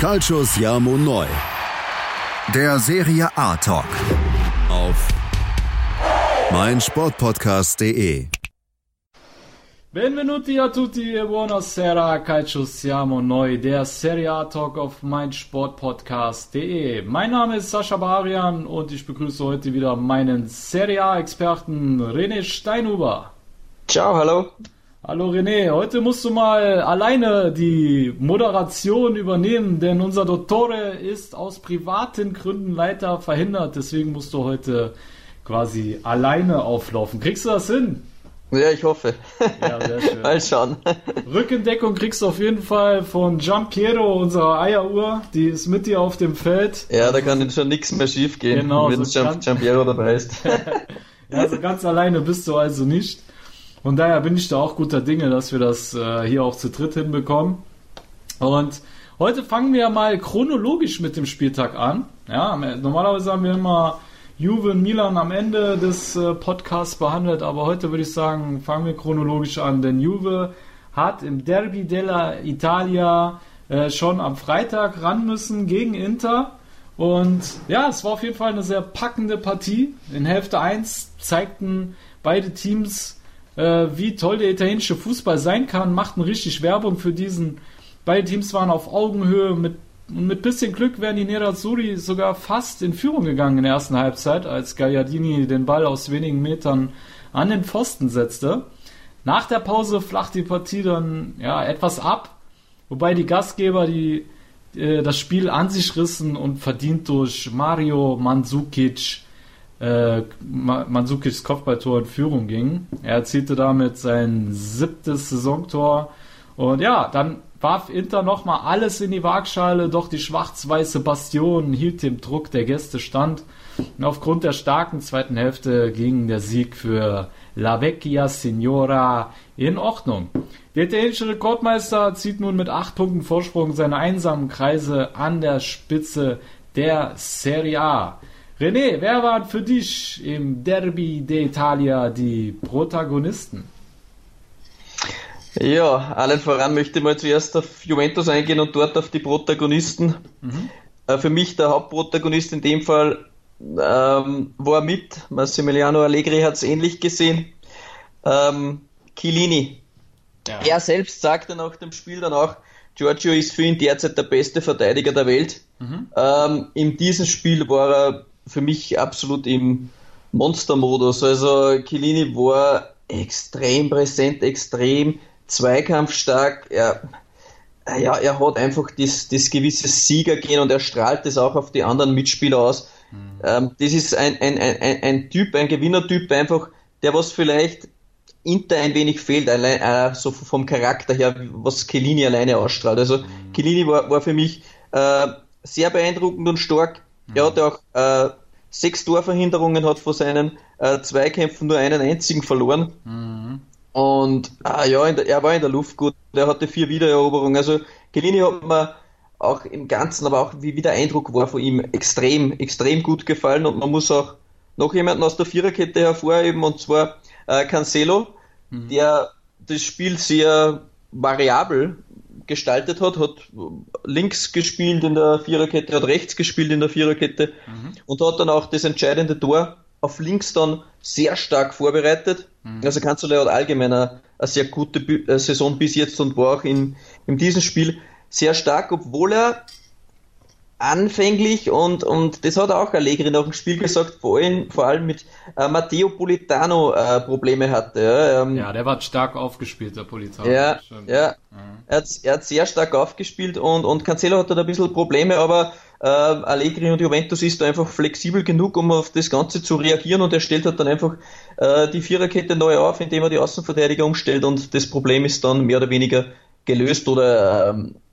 Calcio Siamo Neu. Der Serie A Talk. Auf meinsportpodcast.de. Benvenuti a tutti e buonasera, Calcio Siamo Neu, der Serie A Talk auf meinsportpodcast.de. Mein Name ist Sascha Barian und ich begrüße heute wieder meinen Serie A Experten René Steinhuber. Ciao, hallo. Hallo René, heute musst du mal alleine die Moderation übernehmen, denn unser Dottore ist aus privaten Gründen leider verhindert, deswegen musst du heute quasi alleine auflaufen. Kriegst du das hin? Ja, ich hoffe. Ja, sehr schön. Mal schauen. Rückendeckung kriegst du auf jeden Fall von Giampiero, unserer Eieruhr. Die ist mit dir auf dem Feld. Ja, da kann schon nichts mehr schief gehen, Genau, wenn so Giampiero dabei ist. Ja, also ganz alleine bist du also nicht. Von daher bin ich da auch guter Dinge, dass wir das äh, hier auch zu dritt hinbekommen. Und heute fangen wir mal chronologisch mit dem Spieltag an. Ja, normalerweise haben wir immer Juve und Milan am Ende des äh, Podcasts behandelt, aber heute würde ich sagen, fangen wir chronologisch an, denn Juve hat im Derby della Italia äh, schon am Freitag ran müssen gegen Inter. Und ja, es war auf jeden Fall eine sehr packende Partie. In Hälfte 1 zeigten beide Teams, äh, wie toll der italienische Fußball sein kann, machten richtig Werbung für diesen. Beide Teams waren auf Augenhöhe. Mit, mit bisschen Glück wären die Nerazzurri sogar fast in Führung gegangen in der ersten Halbzeit, als Gagliardini den Ball aus wenigen Metern an den Pfosten setzte. Nach der Pause flacht die Partie dann ja, etwas ab, wobei die Gastgeber die äh, das Spiel an sich rissen und verdient durch Mario Mandzukic äh, Ma- Mandzukics Kopfballtor in Führung ging. Er erzielte damit sein siebtes Saisontor und ja, dann warf Inter nochmal alles in die Waagschale, doch die schwarz-weiße Bastion hielt dem Druck der Gäste stand. Und aufgrund der starken zweiten Hälfte ging der Sieg für La Vecchia Signora in Ordnung. Der italienische Rekordmeister zieht nun mit acht Punkten Vorsprung seine einsamen Kreise an der Spitze der Serie A. René, wer waren für dich im Derby d'Italia die Protagonisten? Ja, allen voran möchte ich mal zuerst auf Juventus eingehen und dort auf die Protagonisten. Äh, Für mich der Hauptprotagonist in dem Fall ähm, war mit. Massimiliano Allegri hat es ähnlich gesehen. Ähm, Chiellini. Ja. Er selbst sagte nach dem Spiel dann auch, Giorgio ist für ihn derzeit der beste Verteidiger der Welt. Ähm, in diesem Spiel war er für mich absolut im Monstermodus. Also Chiellini war extrem präsent, extrem zweikampfstark. Er, ja, er hat einfach das, das gewisse Siegergehen und er strahlt das auch auf die anderen Mitspieler aus. Ähm, das ist ein, ein, ein, ein, Typ, ein Gewinnertyp, einfach, der was vielleicht Inter ein wenig fehlt, allein, äh, so vom Charakter her, was Chiellini alleine ausstrahlt. Also Chiellini war, war für mich äh, sehr beeindruckend und stark. Er hatte auch äh, sechs Torverhinderungen, hat von seinen äh, Zweikämpfen nur einen einzigen verloren. Und ah, ja, der, er war in der Luft gut. Er hatte vier Wiedereroberungen. Also Chiellini hat mir auch im Ganzen, aber auch wie, wie der Eindruck war von ihm extrem, extrem gut gefallen. Und man muss auch noch jemanden aus der Viererkette hervorheben, und zwar äh, Cancelo, der das Spiel sehr variabel gestaltet hat, hat links gespielt in der Viererkette, hat rechts gespielt in der Viererkette und hat dann auch das entscheidende Tor auf links dann sehr stark vorbereitet. Also Cancelo hat allgemein eine, eine sehr gute äh, Saison bis jetzt und war auch in, in diesem Spiel sehr stark, obwohl er anfänglich und, und das hat auch Allegri nach dem Spiel gesagt, vor allem, vor allem mit äh, Matteo Politano äh, Probleme hatte. Ja, ähm, Ja, der war stark aufgespielt, der Polizei. ja, Stimmt. ja. Er, hat, er hat sehr stark aufgespielt und, und Cancelo hat da ein bisschen Probleme, aber äh, Allegri und Juventus ist da einfach flexibel genug, um auf das Ganze zu reagieren und er stellt halt dann einfach äh, die Viererkette neu auf, indem er die Außenverteidiger umstellt und das Problem ist dann mehr oder weniger gelöst oder ähm, äh,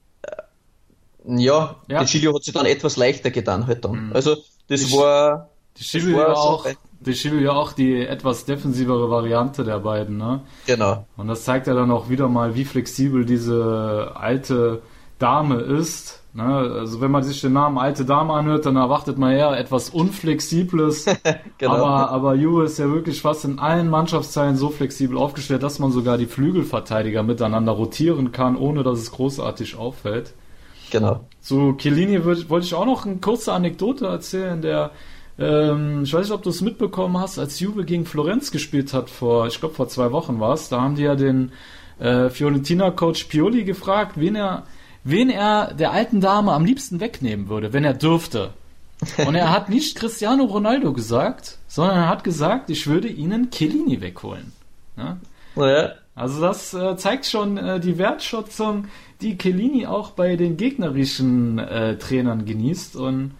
ja, Ja. der Chilio hat sich dann etwas leichter getan halt dann. Also das war Die Schiebel Das war ja so auch, ein- die ja auch die etwas defensivere Variante der beiden, ne? genau. Und das zeigt ja dann auch wieder mal, wie flexibel diese alte Dame ist. Ne? Also wenn man sich den Namen alte Dame anhört, dann erwartet man eher etwas Unflexibles. Genau. Aber, aber Juve ist ja wirklich fast in allen Mannschaftsteilen so flexibel aufgestellt, dass man sogar die Flügelverteidiger miteinander rotieren kann, ohne dass es großartig auffällt. Genau. Zu Chiellini wollte ich auch noch eine kurze Anekdote erzählen, der ähm, ich weiß nicht, ob du es mitbekommen hast, als Juve gegen Florenz gespielt hat, vor, ich glaube vor zwei Wochen war es, da haben die ja den äh, Fiorentina-Coach Pioli gefragt, wen er, wen er der alten Dame am liebsten wegnehmen würde, wenn er dürfte. Und er hat nicht Cristiano Ronaldo gesagt, sondern er hat gesagt, ich würde ihnen Chiellini wegholen. Ja? Ja. Also das äh, zeigt schon äh, die Wertschätzung, die Chiellini auch bei den gegnerischen äh, Trainern genießt. Und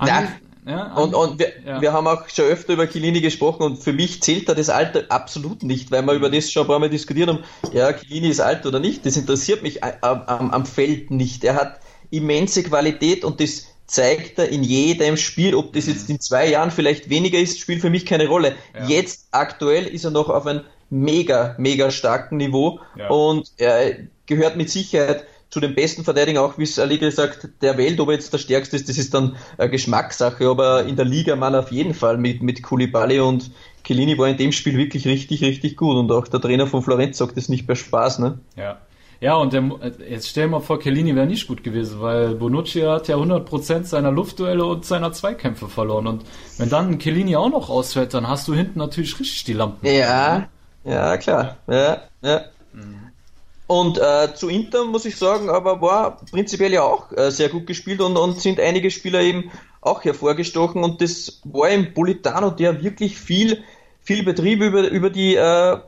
ja, ja, und, und wir, ja. wir haben auch schon öfter über Chiellini gesprochen und für mich zählt da das Alter absolut nicht, weil wir über das schon ein paar Mal diskutiert haben. Ja, Chiellini ist alt oder nicht, das interessiert mich am, am, am Feld nicht. Er hat immense Qualität und das zeigt er in jedem Spiel. Ob das jetzt in zwei Jahren vielleicht weniger ist, spielt für mich keine Rolle. Ja. Jetzt aktuell ist er noch auf einem mega, mega starken Niveau und er gehört mit Sicherheit zu den besten Verteidigern, auch wie es Allegri sagt, der Welt, ob er jetzt der stärkste ist, das ist dann eine Geschmackssache, aber in der Liga man auf jeden Fall mit, mit Koulibaly und Chiellini war in dem Spiel wirklich richtig, richtig gut und auch der Trainer von Florenz sagt das nicht mehr Spaß, ne? Ja. Ja, und der, jetzt stell mal vor, Chiellini wäre nicht gut gewesen, weil Bonucci hat ja 100% seiner Luftduelle und seiner Zweikämpfe verloren. Und wenn dann Chiellini auch noch ausfällt, dann hast du hinten natürlich richtig die Lampen. Ja, ja, klar. Ja, ja. Mhm. Und äh, zu Inter muss ich sagen, aber war prinzipiell ja auch äh, sehr gut gespielt und, und sind einige Spieler eben auch hervorgestochen und das war im Politano, der wirklich viel, viel Betrieb über, über die äh,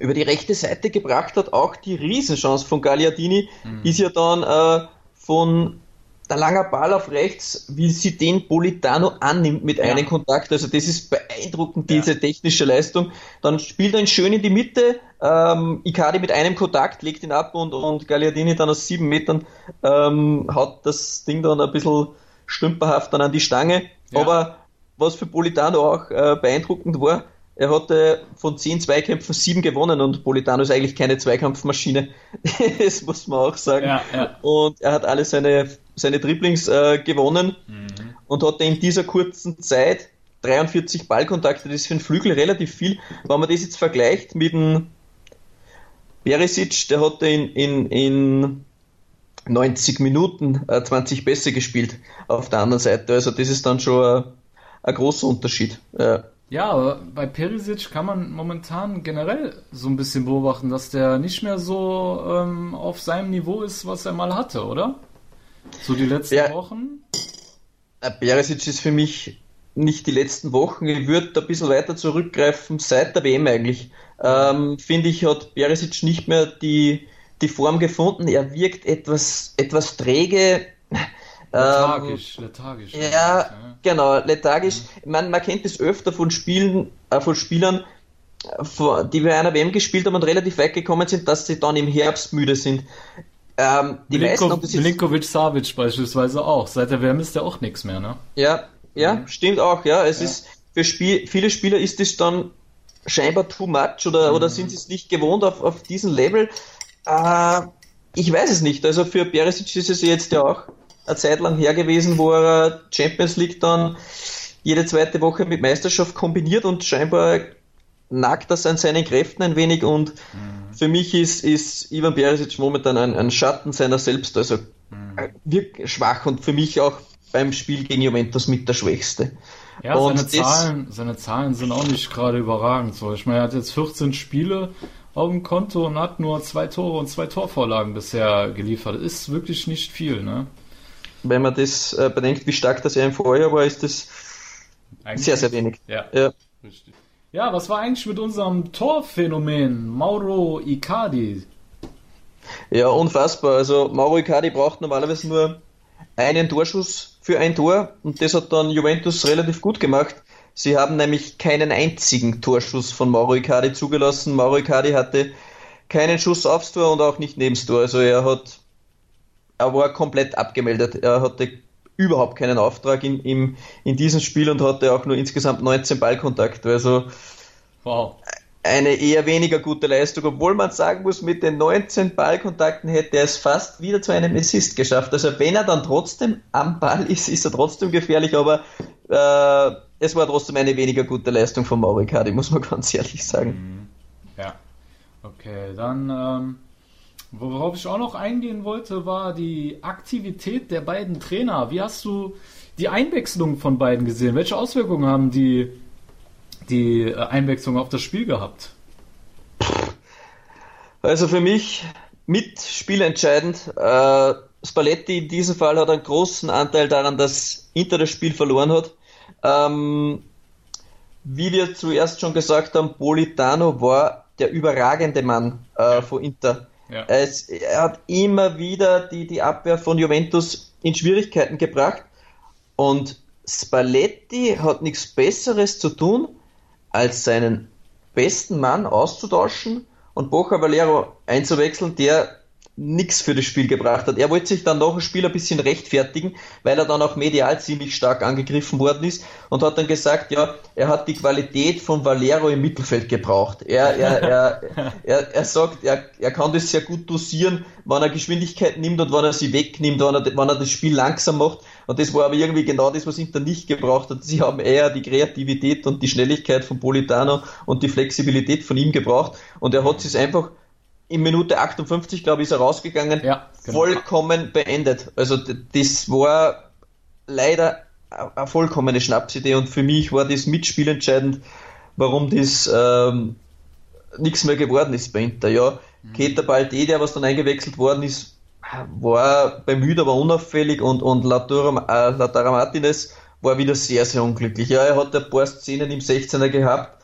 über die rechte Seite gebracht hat. Auch die Riesenchance von Gagliardini mhm. ist ja dann äh, von der langer Ball auf rechts, wie sie den Politano annimmt mit ja. einem Kontakt. Also das ist beeindruckend, diese ja. technische Leistung. Dann spielt er ihn schön in die Mitte. Ähm, Icardi mit einem Kontakt legt ihn ab und, und Gagliardini dann aus sieben Metern ähm, haut das Ding dann ein bisschen stümperhaft dann an die Stange. Ja. Aber was für Politano auch äh, beeindruckend war, er hatte von zehn Zweikämpfen sieben gewonnen und Politano ist eigentlich keine Zweikampfmaschine. das muss man auch sagen. Ja, ja. Und er hat alle seine, seine Dribblings äh, gewonnen mhm. und hatte in dieser kurzen Zeit 43 Ballkontakte. Das ist für einen Flügel relativ viel. Wenn man das jetzt vergleicht mit dem Berisic, der hatte in, in, in 90 Minuten äh, 20 Pässe gespielt auf der anderen Seite. Also das ist dann schon ein, ein großer Unterschied. Ja. Ja, aber bei Perisic kann man momentan generell so ein bisschen beobachten, dass der nicht mehr so ähm, auf seinem Niveau ist, was er mal hatte, oder? So die letzten ja, Wochen? Äh, Perisic ist für mich nicht die letzten Wochen. Ich würde ein bisschen weiter zurückgreifen, seit der WM eigentlich. Ähm, Finde ich, hat Perisic nicht mehr die, die Form gefunden. Er wirkt etwas, etwas träge. Lethargisch, ähm, lethargisch. Ja, ja, genau, lethargisch. Mhm. Man, man kennt es öfter von Spielen, äh, von Spielern, äh, die bei einer WM gespielt haben und relativ weit gekommen sind, dass sie dann im Herbst müde sind. Ähm, die Milinko, meisten, Milinkovic Savic beispielsweise auch. Seit der WM ist der auch nichts mehr, ne? Ja, ja, mhm. stimmt auch, ja. Es ja. ist für Spiel, viele Spieler ist es dann scheinbar too much oder, mhm. oder sind sie es nicht gewohnt auf, auf diesem Level. Äh, ich weiß es nicht. Also für Perisic ist es jetzt ja auch eine Zeit lang her gewesen, wo er Champions League dann jede zweite Woche mit Meisterschaft kombiniert und scheinbar nagt das an seinen Kräften ein wenig und mhm. für mich ist, ist Ivan Perisic momentan ein, ein Schatten seiner selbst, also mhm. wirklich schwach und für mich auch beim Spiel gegen Juventus mit der Schwächste. Ja, und seine, Zahlen, seine Zahlen sind auch nicht gerade überragend. So. Ich meine, er hat jetzt 14 Spiele auf dem Konto und hat nur zwei Tore und zwei Torvorlagen bisher geliefert. Ist wirklich nicht viel, ne? wenn man das äh, bedenkt, wie stark das ja im Vorjahr war, ist das eigentlich sehr, sehr wenig. Ja, ja. Ja, was war eigentlich mit unserem Torphänomen Mauro Icardi? Ja, unfassbar. Also Mauro Icardi braucht normalerweise nur einen Torschuss für ein Tor und das hat dann Juventus relativ gut gemacht. Sie haben nämlich keinen einzigen Torschuss von Mauro Icardi zugelassen. Mauro Icardi hatte keinen Schuss aufs Tor und auch nicht neben das Tor. Also er hat er war komplett abgemeldet. Er hatte überhaupt keinen Auftrag in, in, in diesem Spiel und hatte auch nur insgesamt 19 Ballkontakte. Also wow. eine eher weniger gute Leistung, obwohl man sagen muss, mit den 19 Ballkontakten hätte er es fast wieder zu einem Assist geschafft. Also wenn er dann trotzdem am Ball ist, ist er trotzdem gefährlich, aber äh, es war trotzdem eine weniger gute Leistung von Mauricardi, muss man ganz ehrlich sagen. Mhm. Ja. Okay, dann ähm, Worauf ich auch noch eingehen wollte, war die Aktivität der beiden Trainer. Wie hast du die Einwechslung von beiden gesehen? Welche Auswirkungen haben die, die äh, Einwechslung auf das Spiel gehabt? Also für mich mit spielentscheidend. Äh, Spalletti in diesem Fall hat einen großen Anteil daran, dass Inter das Spiel verloren hat. Ähm, wie wir zuerst schon gesagt haben, Politano war der überragende Mann äh, von Inter. Ja. Es, er hat immer wieder die, die Abwehr von Juventus in Schwierigkeiten gebracht und Spalletti hat nichts Besseres zu tun, als seinen besten Mann auszutauschen und Boca Valero einzuwechseln, der nichts für das Spiel gebracht hat. Er wollte sich dann nach dem Spiel ein bisschen rechtfertigen, weil er dann auch medial ziemlich stark angegriffen worden ist und hat dann gesagt, ja, er hat die Qualität von Valero im Mittelfeld gebraucht. Er, er, er, er, er sagt, er, er kann das sehr gut dosieren, wann er Geschwindigkeit nimmt und wann er sie wegnimmt, wann er, wann er das Spiel langsam macht. Und das war aber irgendwie genau das, was Inter nicht gebraucht hat. Sie haben eher die Kreativität und die Schnelligkeit von Politano und die Flexibilität von ihm gebraucht. Und er hat es einfach in Minute 58, glaube ich, ist er rausgegangen, ja, genau. vollkommen beendet. Also das war leider eine vollkommene Schnapsidee und für mich war das Mitspiel entscheidend, warum das ähm, nichts mehr geworden ist bei Inter. Ja, mhm. Keter Balde, der was dann eingewechselt worden ist, war bemüht, aber unauffällig und, und Lautaro, äh, Lautaro Martinez war wieder sehr, sehr unglücklich. Ja, er hat ein paar Szenen im 16er gehabt,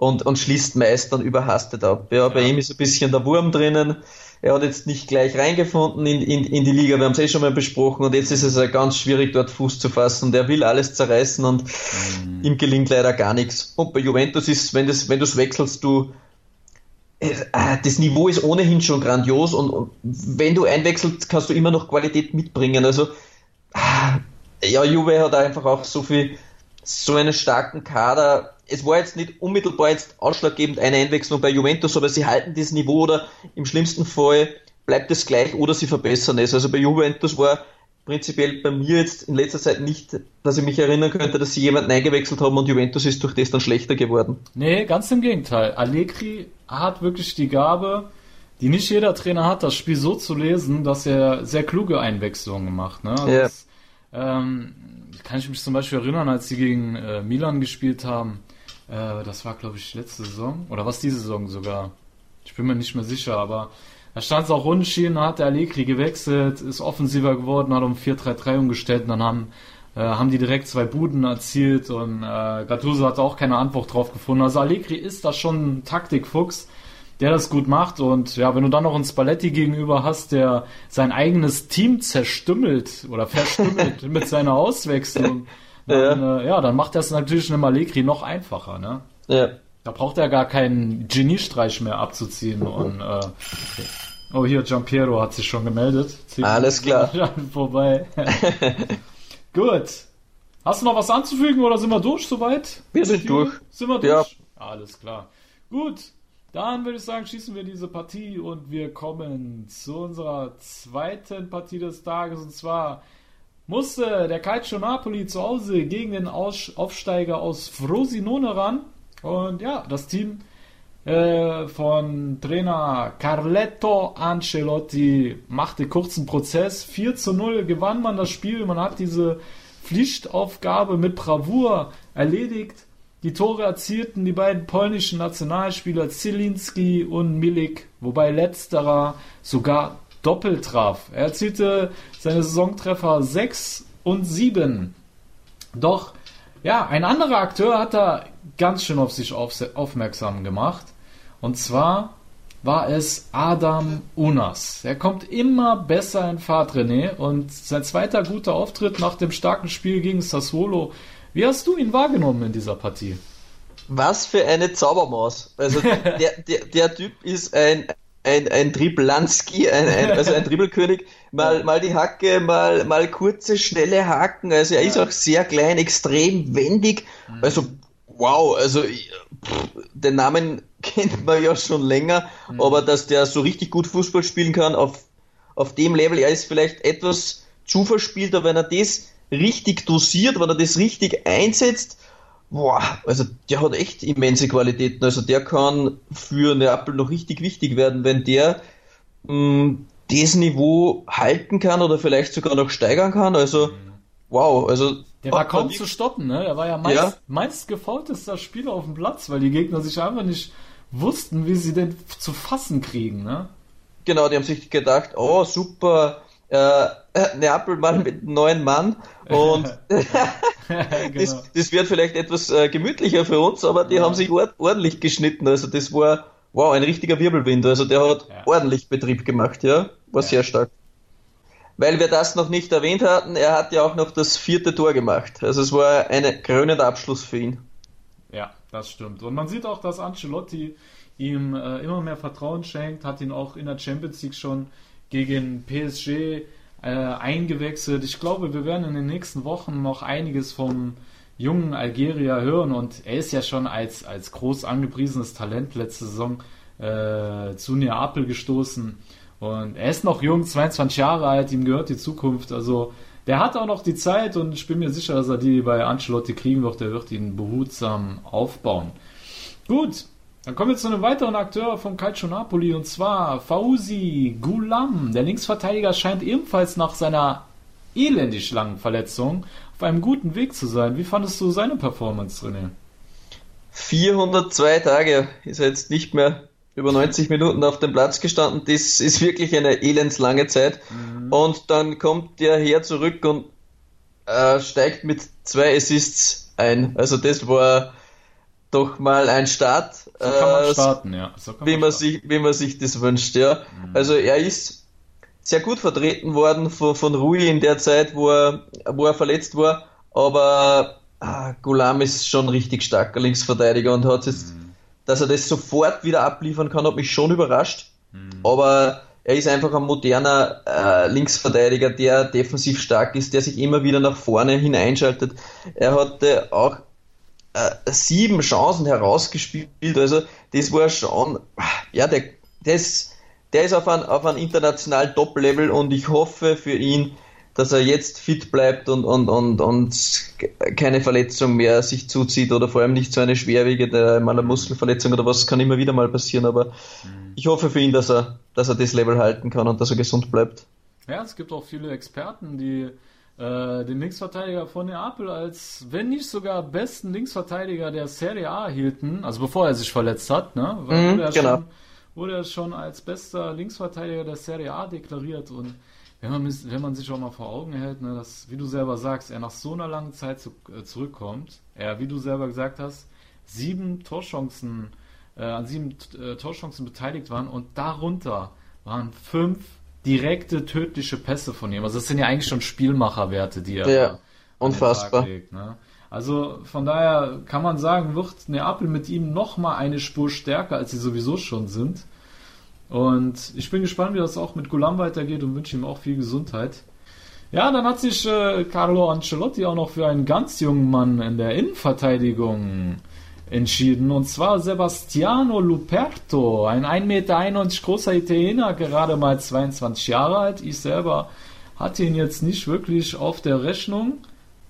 und, und schließt meist dann überhastet ab. Ja, bei ja. ihm ist ein bisschen der Wurm drinnen. Er hat jetzt nicht gleich reingefunden in, in, in die Liga, wir haben es eh schon mal besprochen und jetzt ist es ja ganz schwierig, dort Fuß zu fassen. Der will alles zerreißen und mhm. ihm gelingt leider gar nichts. Und bei Juventus ist, wenn du wenn du es wechselst, du äh, das Niveau ist ohnehin schon grandios und, und, wenn du einwechselst, kannst du immer noch Qualität mitbringen. Also ah, ja, Juve hat einfach auch so viel, so einen starken Kader es war jetzt nicht unmittelbar jetzt ausschlaggebend eine Einwechslung bei Juventus, aber sie halten das Niveau oder im schlimmsten Fall bleibt es gleich oder sie verbessern es. Also bei Juventus war prinzipiell bei mir jetzt in letzter Zeit nicht, dass ich mich erinnern könnte, dass sie jemanden eingewechselt haben und Juventus ist durch das dann schlechter geworden. Nee, ganz im Gegenteil. Allegri hat wirklich die Gabe, die nicht jeder Trainer hat, das Spiel so zu lesen, dass er sehr kluge Einwechslungen macht. Ne? Also ja. Das, ähm, kann ich mich zum Beispiel erinnern, als sie gegen äh, Milan gespielt haben äh, das war, glaube ich, letzte Saison. Oder was diese Saison sogar. Ich bin mir nicht mehr sicher, aber da stand es auch unentschieden, hat der Allegri gewechselt, ist offensiver geworden, hat um 4-3-3 umgestellt und dann haben, äh, haben die direkt zwei Buden erzielt und äh, Gattuso hat auch keine Antwort drauf gefunden. Also Allegri ist da schon ein Taktikfuchs, der das gut macht und ja, wenn du dann noch einen Spalletti gegenüber hast, der sein eigenes Team zerstümmelt oder verstümmelt mit seiner Auswechslung, dann, ja. Äh, ja, dann macht das natürlich einem Allegri noch einfacher, ne? Ja. Da braucht er gar keinen Geniestreich mehr abzuziehen und äh, Oh, hier, Giampiero hat sich schon gemeldet. Zieht Alles klar. Vorbei. Gut. Hast du noch was anzufügen oder sind wir durch soweit? Wir sind durch. Sind wir durch? Ja. Alles klar. Gut. Dann würde ich sagen, schießen wir diese Partie und wir kommen zu unserer zweiten Partie des Tages und zwar musste der Calcio Napoli zu Hause gegen den Aufsteiger aus Frosinone ran. Und ja, das Team äh, von Trainer Carletto Ancelotti machte kurzen Prozess. 4 zu 0 gewann man das Spiel. Man hat diese Pflichtaufgabe mit Bravour erledigt. Die Tore erzielten die beiden polnischen Nationalspieler Zielinski und Milik, wobei letzterer sogar doppelt traf. Er erzielte seine Saisontreffer 6 und 7. Doch, ja, ein anderer Akteur hat da ganz schön auf sich auf, aufmerksam gemacht. Und zwar war es Adam Unas. Er kommt immer besser in Fahrt, René. Und sein zweiter guter Auftritt nach dem starken Spiel gegen Sassuolo. Wie hast du ihn wahrgenommen in dieser Partie? Was für eine Zaubermaus. Also der, der, der Typ ist ein, ein, ein Driblanski, ein, ein, also ein Dribbelkönig, mal, mal die Hacke, mal, mal kurze, schnelle Haken. Also er ist auch sehr klein, extrem wendig. Mhm. Also wow, also pff, den Namen kennt man ja schon länger, mhm. aber dass der so richtig gut Fußball spielen kann auf, auf dem Level, er ist vielleicht etwas zu verspielt, aber wenn er das richtig dosiert, wenn er das richtig einsetzt, boah, also der hat echt immense Qualitäten. Also der kann für Neapel noch richtig wichtig werden, wenn der mh, das Niveau halten kann oder vielleicht sogar noch steigern kann. Also, mhm. wow, also. Der war kaum zu stoppen, ne? Er war ja meist, ja. meist gefaultester Spieler auf dem Platz, weil die Gegner sich einfach nicht wussten, wie sie den zu fassen kriegen, ne? Genau, die haben sich gedacht, oh super, äh, Neapel mal mit einem neuen Mann und genau. das, das, wird vielleicht etwas äh, gemütlicher für uns, aber die ja. haben sich ordentlich geschnitten. Also das war wow ein richtiger Wirbelwind. Also der hat ja. ordentlich Betrieb gemacht, ja, war ja. sehr stark. Weil wir das noch nicht erwähnt hatten, er hat ja auch noch das vierte Tor gemacht. Also es war ein krönender Abschluss für ihn. Ja, das stimmt. Und man sieht auch, dass Ancelotti ihm äh, immer mehr Vertrauen schenkt, hat ihn auch in der Champions League schon gegen PSG äh, eingewechselt. Ich glaube, wir werden in den nächsten Wochen noch einiges vom jungen Algerier hören und er ist ja schon als, als groß angepriesenes Talent letzte Saison äh, zu Neapel gestoßen. Und er ist noch jung, 22 Jahre alt, ihm gehört die Zukunft. Also der hat auch noch die Zeit und ich bin mir sicher, dass er die bei Ancelotti kriegen wird. Der wird ihn behutsam aufbauen. Gut, dann kommen wir zu einem weiteren Akteur vom Calcio Napoli und zwar Fauzi Gulam. Der Linksverteidiger scheint ebenfalls nach seiner elendig langen Verletzung auf einem guten Weg zu sein. Wie fandest du seine Performance, René? 402 Tage ist er jetzt nicht mehr über 90 Minuten auf dem Platz gestanden. Das ist wirklich eine elendslange Zeit. Mhm. Und dann kommt der her zurück und äh, steigt mit zwei Assists ein. Also das war doch mal ein Start. So kann man äh, starten, ja. So wie, man, man sich, wie man sich das wünscht, ja. Mhm. Also er ist sehr gut vertreten worden von, von Rui in der Zeit, wo er, wo er verletzt war, aber ah, Gulam ist schon richtig starker Linksverteidiger und hat jetzt, mhm. dass er das sofort wieder abliefern kann, hat mich schon überrascht. Mhm. Aber er ist einfach ein moderner äh, Linksverteidiger, der defensiv stark ist, der sich immer wieder nach vorne hineinschaltet. Er hatte auch äh, sieben Chancen herausgespielt. Also das war schon, ja, der, der ist, der ist auf einem auf ein internationalen Top-Level und ich hoffe für ihn, dass er jetzt fit bleibt und, und, und, und keine Verletzung mehr sich zuzieht oder vor allem nicht so eine schwerwiegende mal eine Muskelverletzung oder was kann immer wieder mal passieren, aber mhm. ich hoffe für ihn, dass er, dass er das Level halten kann und dass er gesund bleibt. Ja, es gibt auch viele Experten, die äh, den Linksverteidiger von Neapel als, wenn nicht sogar besten Linksverteidiger der Serie A hielten, also bevor er sich verletzt hat, ne? Mhm, wurde, er genau. schon, wurde er schon als bester Linksverteidiger der Serie A deklariert und wenn man, wenn man sich auch mal vor Augen hält, ne, dass, wie du selber sagst, er nach so einer langen Zeit zu, äh, zurückkommt, er, wie du selber gesagt hast, sieben Torchancen, äh, an sieben äh, Torchancen beteiligt waren und darunter waren fünf direkte tödliche Pässe von ihm. Also das sind ja eigentlich schon Spielmacherwerte, die er ja, unfassbar. Legt, ne? Also von daher kann man sagen, wird Neapel mit ihm noch mal eine Spur stärker, als sie sowieso schon sind. Und ich bin gespannt, wie das auch mit Gulam weitergeht und wünsche ihm auch viel Gesundheit. Ja, dann hat sich äh, Carlo Ancelotti auch noch für einen ganz jungen Mann in der Innenverteidigung entschieden. Und zwar Sebastiano Luperto, ein 1,91 Meter großer Italiener, gerade mal 22 Jahre alt. Ich selber hatte ihn jetzt nicht wirklich auf der Rechnung.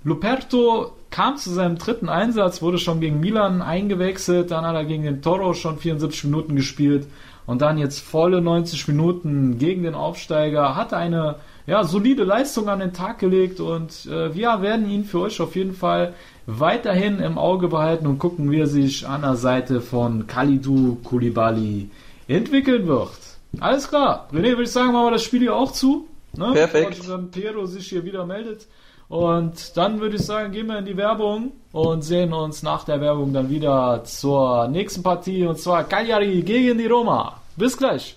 Luperto kam zu seinem dritten Einsatz, wurde schon gegen Milan eingewechselt, dann hat er gegen den Toro schon 74 Minuten gespielt und dann jetzt volle 90 Minuten gegen den Aufsteiger, hat eine ja, solide Leistung an den Tag gelegt und äh, wir werden ihn für euch auf jeden Fall weiterhin im Auge behalten und gucken, wie er sich an der Seite von Kalidou Koulibaly entwickeln wird. Alles klar. René, würde ich sagen, machen wir das Spiel hier auch zu. Ne? Perfekt. Bevor Piero sich hier wieder meldet. Und dann würde ich sagen, gehen wir in die Werbung und sehen uns nach der Werbung dann wieder zur nächsten Partie und zwar Cagliari gegen die Roma. Bis gleich.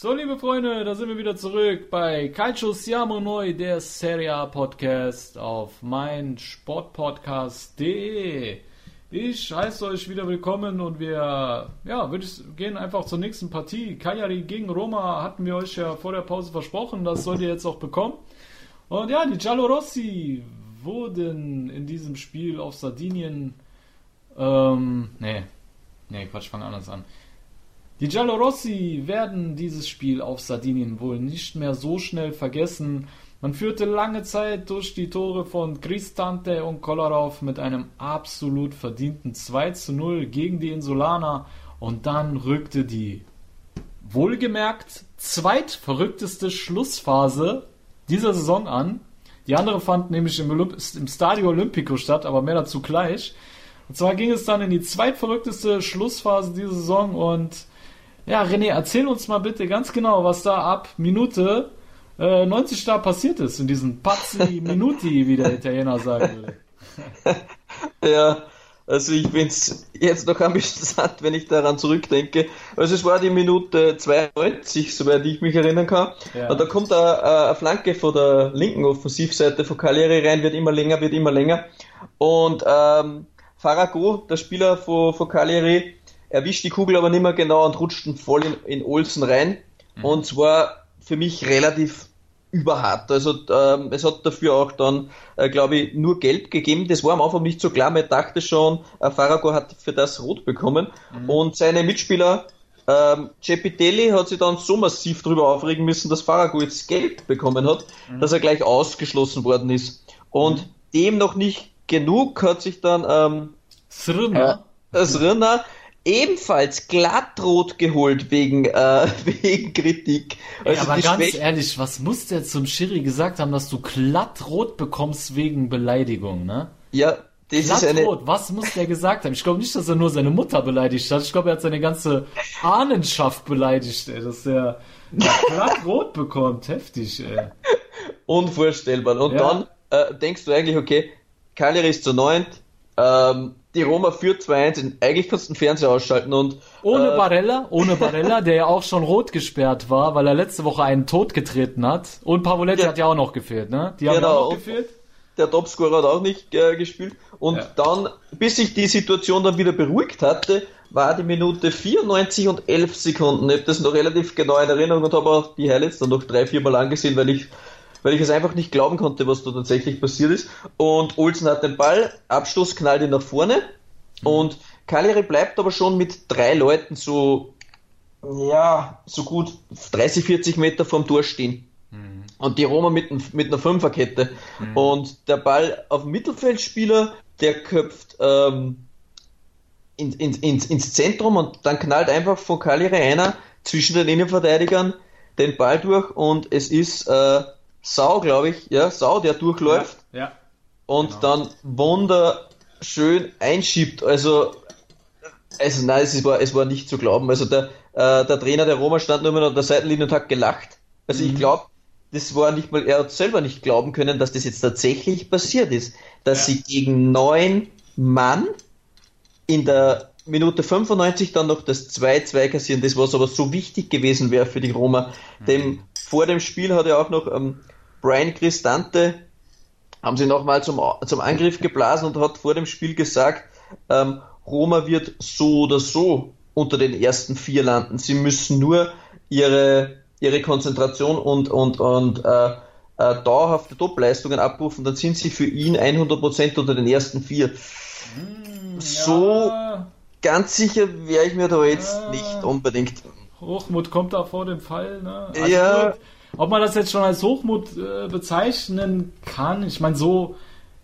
so, liebe Freunde, da sind wir wieder zurück bei Calcio Siamo Noi, der Serie A Podcast auf mein Sportpodcast.de. Ich heiße euch wieder willkommen und wir ja, gehen einfach zur nächsten Partie. Cagliari gegen Roma hatten wir euch ja vor der Pause versprochen, das sollt ihr jetzt auch bekommen. Und ja, die Giallorossi wurden in diesem Spiel auf Sardinien. Ähm, nee. Nee, Quatsch, fang anders an. Die Giallorossi werden dieses Spiel auf Sardinien wohl nicht mehr so schnell vergessen. Man führte lange Zeit durch die Tore von Cristante und Kolarov mit einem absolut verdienten 2 zu 0 gegen die Insulaner und dann rückte die wohlgemerkt zweitverrückteste Schlussphase dieser Saison an. Die andere fand nämlich im, Olymp im Stadio Olimpico statt, aber mehr dazu gleich. Und zwar ging es dann in die zweitverrückteste Schlussphase dieser Saison und ja, René, erzähl uns mal bitte ganz genau, was da ab Minute äh, 90 da passiert ist, in diesen Pazzi Minuti, wie der Italiener sagen würde. ja, also ich es jetzt noch amüsant, wenn ich daran zurückdenke. Also es war die Minute 92, soweit ich mich erinnern kann. Ja. Und da kommt eine, eine Flanke von der linken Offensivseite von Cagliari rein, wird immer länger, wird immer länger. Und ähm, Farago, der Spieler von, von Cagliari, erwischt die Kugel aber nicht mehr genau und rutscht voll in, in Olsen rein. Mhm. Und zwar für mich relativ überhart. Also ähm, es hat dafür auch dann, äh, glaube ich, nur Geld gegeben. Das war am Anfang nicht so klar. Man dachte schon, äh, Farago hat für das Rot bekommen. Mhm. Und seine Mitspieler ähm, Cepitelli hat sich dann so massiv darüber aufregen müssen, dass Farago jetzt Geld bekommen hat, mhm. dass er gleich ausgeschlossen worden ist. Und mhm. dem noch nicht genug hat sich dann ähm, Srna. Äh, Srna ebenfalls glattrot geholt wegen, äh, wegen Kritik. Also Ey, aber ganz Schwäch ehrlich, was muss der zum Schiri gesagt haben, dass du glattrot bekommst wegen Beleidigung, ne? Ja, das ist eine... was muss der gesagt haben? Ich glaube nicht, dass er nur seine Mutter beleidigt hat. Ich glaube, er hat seine ganze Ahnenschaft beleidigt, ey, dass er glattrot bekommt. Heftig, ey. Unvorstellbar. Und ja. dann äh, denkst du eigentlich, okay, Cagliari ist zu neunt, ähm, die Roma führt 2-1. Eigentlich kannst du den Fernseher ausschalten und. Ohne äh, Barella, ohne Barella, der ja auch schon rot gesperrt war, weil er letzte Woche einen Tod getreten hat. Und Pavoletti ja, hat ja auch noch gefehlt, ne? Die haben genau, auch noch gefehlt. Der Topscorer hat auch nicht äh, gespielt. Und ja. dann, bis sich die Situation dann wieder beruhigt hatte, war die Minute 94 und 11 Sekunden. Ich habe das noch relativ genau in Erinnerung und habe auch die Highlights dann noch drei, vier Mal angesehen, weil ich weil ich es einfach nicht glauben konnte, was da tatsächlich passiert ist. Und Olsen hat den Ball, Abstoß knallt ihn nach vorne mhm. und Cagliari bleibt aber schon mit drei Leuten so, ja, so gut 30, 40 Meter vom Tor stehen. Mhm. Und die Roma mit, mit einer Fünferkette. Mhm. Und der Ball auf dem Mittelfeldspieler, der köpft ähm, in, in, ins, ins Zentrum und dann knallt einfach von Cagliari einer zwischen den Innenverteidigern den Ball durch und es ist äh, Sau, glaube ich, ja, Sau, der durchläuft ja, ja. und genau. dann wunderschön einschiebt. Also, also nein, es war, es war nicht zu glauben. Also der, äh, der Trainer der Roma stand nur an der Seitenlinie und hat gelacht. Also mhm. ich glaube, das war nicht mal, er hat selber nicht glauben können, dass das jetzt tatsächlich passiert ist. Dass ja. sie gegen neun Mann in der Minute 95 dann noch das 2-2 kassieren, das was aber so wichtig gewesen wäre für die Roma. Mhm. Dem, vor dem Spiel hat er auch noch ähm, Brian Cristante, haben sie nochmal zum, zum Angriff geblasen und hat vor dem Spiel gesagt, ähm, Roma wird so oder so unter den ersten vier landen. Sie müssen nur ihre, ihre Konzentration und, und, und äh, äh, dauerhafte Topleistungen abrufen, dann sind sie für ihn 100% unter den ersten vier. Mm, so ja ganz sicher wäre ich mir da jetzt ja. nicht unbedingt. Hochmut kommt da vor dem Fall, ne? Also ja. Ob man das jetzt schon als Hochmut äh, bezeichnen kann, ich meine, so,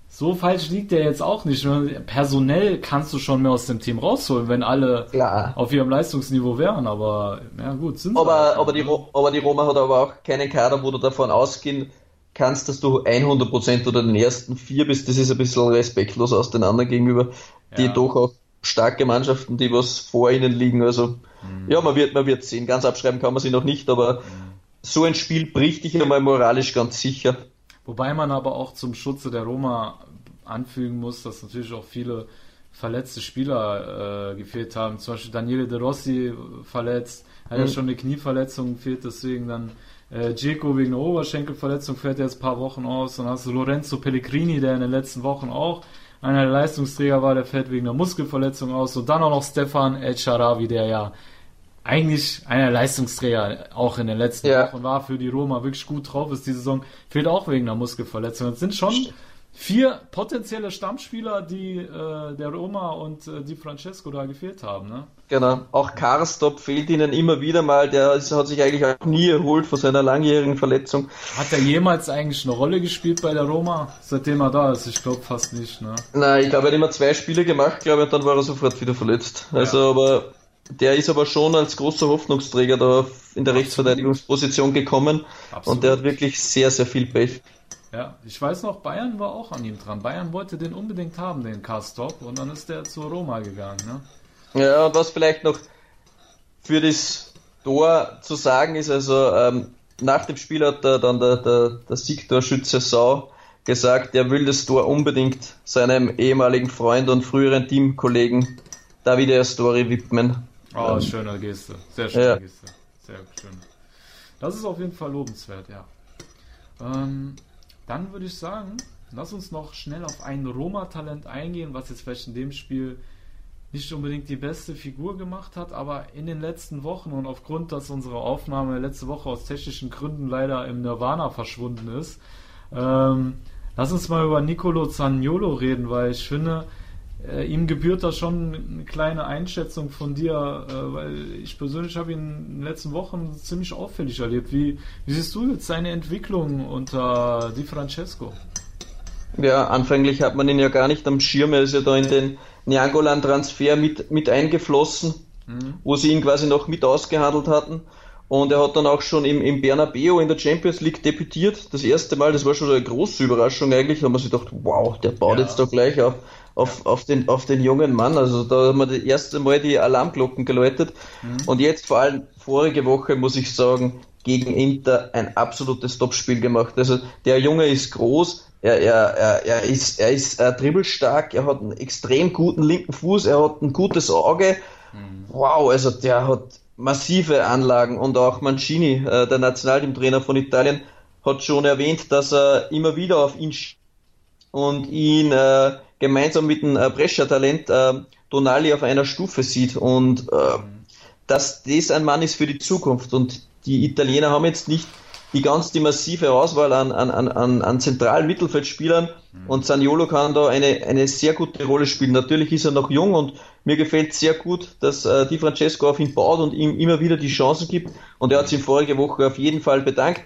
so falsch liegt der jetzt auch nicht. Personell kannst du schon mehr aus dem Team rausholen, wenn alle Klar. auf ihrem Leistungsniveau wären, aber ja gut, sind aber, halt aber, die, ne? aber die Roma hat aber auch keinen Kader, wo du davon ausgehen kannst, dass du 100% oder den ersten vier bist. Das ist ein bisschen respektlos aus den anderen gegenüber, die ja. doch auch starke Mannschaften, die was vor ihnen liegen. Also mhm. ja, man wird, man wird sehen. Ganz abschreiben kann man sie noch nicht, aber mhm. so ein Spiel bricht dich einmal moralisch ganz sicher. Wobei man aber auch zum Schutze der Roma anfügen muss, dass natürlich auch viele verletzte Spieler äh, gefehlt haben. Zum Beispiel Daniele De Rossi verletzt, hat mhm. ja schon eine Knieverletzung, fehlt deswegen dann äh, Dzeko wegen einer Oberschenkelverletzung fährt jetzt ein paar Wochen aus. Dann hast du Lorenzo Pellegrini, der in den letzten Wochen auch einer der Leistungsträger war, der fällt wegen einer Muskelverletzung aus. Und dann auch noch Stefan El Sharawi, der ja eigentlich einer der Leistungsträger auch in den letzten ja. Wochen war für die Roma wirklich gut drauf ist. Die Saison fehlt auch wegen einer Muskelverletzung. Das sind schon vier potenzielle Stammspieler, die äh, der Roma und äh, die Francesco da gefehlt haben. Ne? Genau. Auch Karstop fehlt ihnen immer wieder mal. Der ist, hat sich eigentlich auch nie erholt von seiner langjährigen Verletzung. Hat er jemals eigentlich eine Rolle gespielt bei der Roma, seitdem er da ist? Ich glaube fast nicht. Ne? Nein, ich glaube, er hat immer zwei Spiele gemacht, glaube ich, und dann war er sofort wieder verletzt. Also, ja. aber der ist aber schon als großer Hoffnungsträger da in der Rechtsverteidigungsposition gekommen Absolut. und der hat wirklich sehr, sehr viel Pech. Ja, ich weiß noch, Bayern war auch an ihm dran. Bayern wollte den unbedingt haben, den Castop, und dann ist der zu Roma gegangen. Ne? Ja, und was vielleicht noch für das Tor zu sagen ist, also ähm, nach dem Spiel hat der, dann der, der, der Siegtorschütze Sau gesagt, er will das Tor unbedingt seinem ehemaligen Freund und früheren Teamkollegen Davide Astori widmen. Oh, ähm, schöne Geste. Sehr schöne ja. Geste. Sehr schön. Das ist auf jeden Fall lobenswert, ja. Ähm, dann würde ich sagen, lass uns noch schnell auf ein Roma-Talent eingehen, was jetzt vielleicht in dem Spiel nicht unbedingt die beste Figur gemacht hat, aber in den letzten Wochen und aufgrund, dass unsere Aufnahme letzte Woche aus technischen Gründen leider im Nirvana verschwunden ist, ähm, lass uns mal über Nicolo Zaniolo reden, weil ich finde, äh, ihm gebührt da schon eine kleine Einschätzung von dir, äh, weil ich persönlich habe ihn in den letzten Wochen ziemlich auffällig erlebt. Wie, wie siehst du jetzt seine Entwicklung unter Di Francesco? Ja, anfänglich hat man ihn ja gar nicht am Schirm, er ist ja da in den Niangolan-Transfer mit, mit eingeflossen, mhm. wo sie ihn quasi noch mit ausgehandelt hatten. Und er hat dann auch schon im, im Bernabeu in der Champions League debütiert. Das erste Mal, das war schon eine große Überraschung eigentlich. Da haben wir sich gedacht, wow, der baut ja. jetzt da gleich auf auf, auf, den, auf den jungen Mann. Also da haben wir das erste Mal die Alarmglocken geläutet. Mhm. Und jetzt vor allem vorige Woche muss ich sagen, gegen Inter ein absolutes Topspiel gemacht. Also der Junge ist groß, er, er, er, er ist, er ist äh, dribbelstark, er hat einen extrem guten linken Fuß, er hat ein gutes Auge. Mhm. Wow, also der hat massive Anlagen und auch Mancini, äh, der Nationalteamtrainer von Italien, hat schon erwähnt, dass er immer wieder auf ihn und ihn äh, gemeinsam mit dem äh, Brescia-Talent äh, Donali auf einer Stufe sieht und äh, dass das ein Mann ist für die Zukunft und die Italiener haben jetzt nicht die ganz die massive Auswahl an, an, an, an zentralen Mittelfeldspielern mhm. und Saniolo kann da eine, eine sehr gute Rolle spielen. Natürlich ist er noch jung und mir gefällt sehr gut, dass äh, Di Francesco auf ihn baut und ihm immer wieder die Chancen gibt und er hat sich vorige Woche auf jeden Fall bedankt.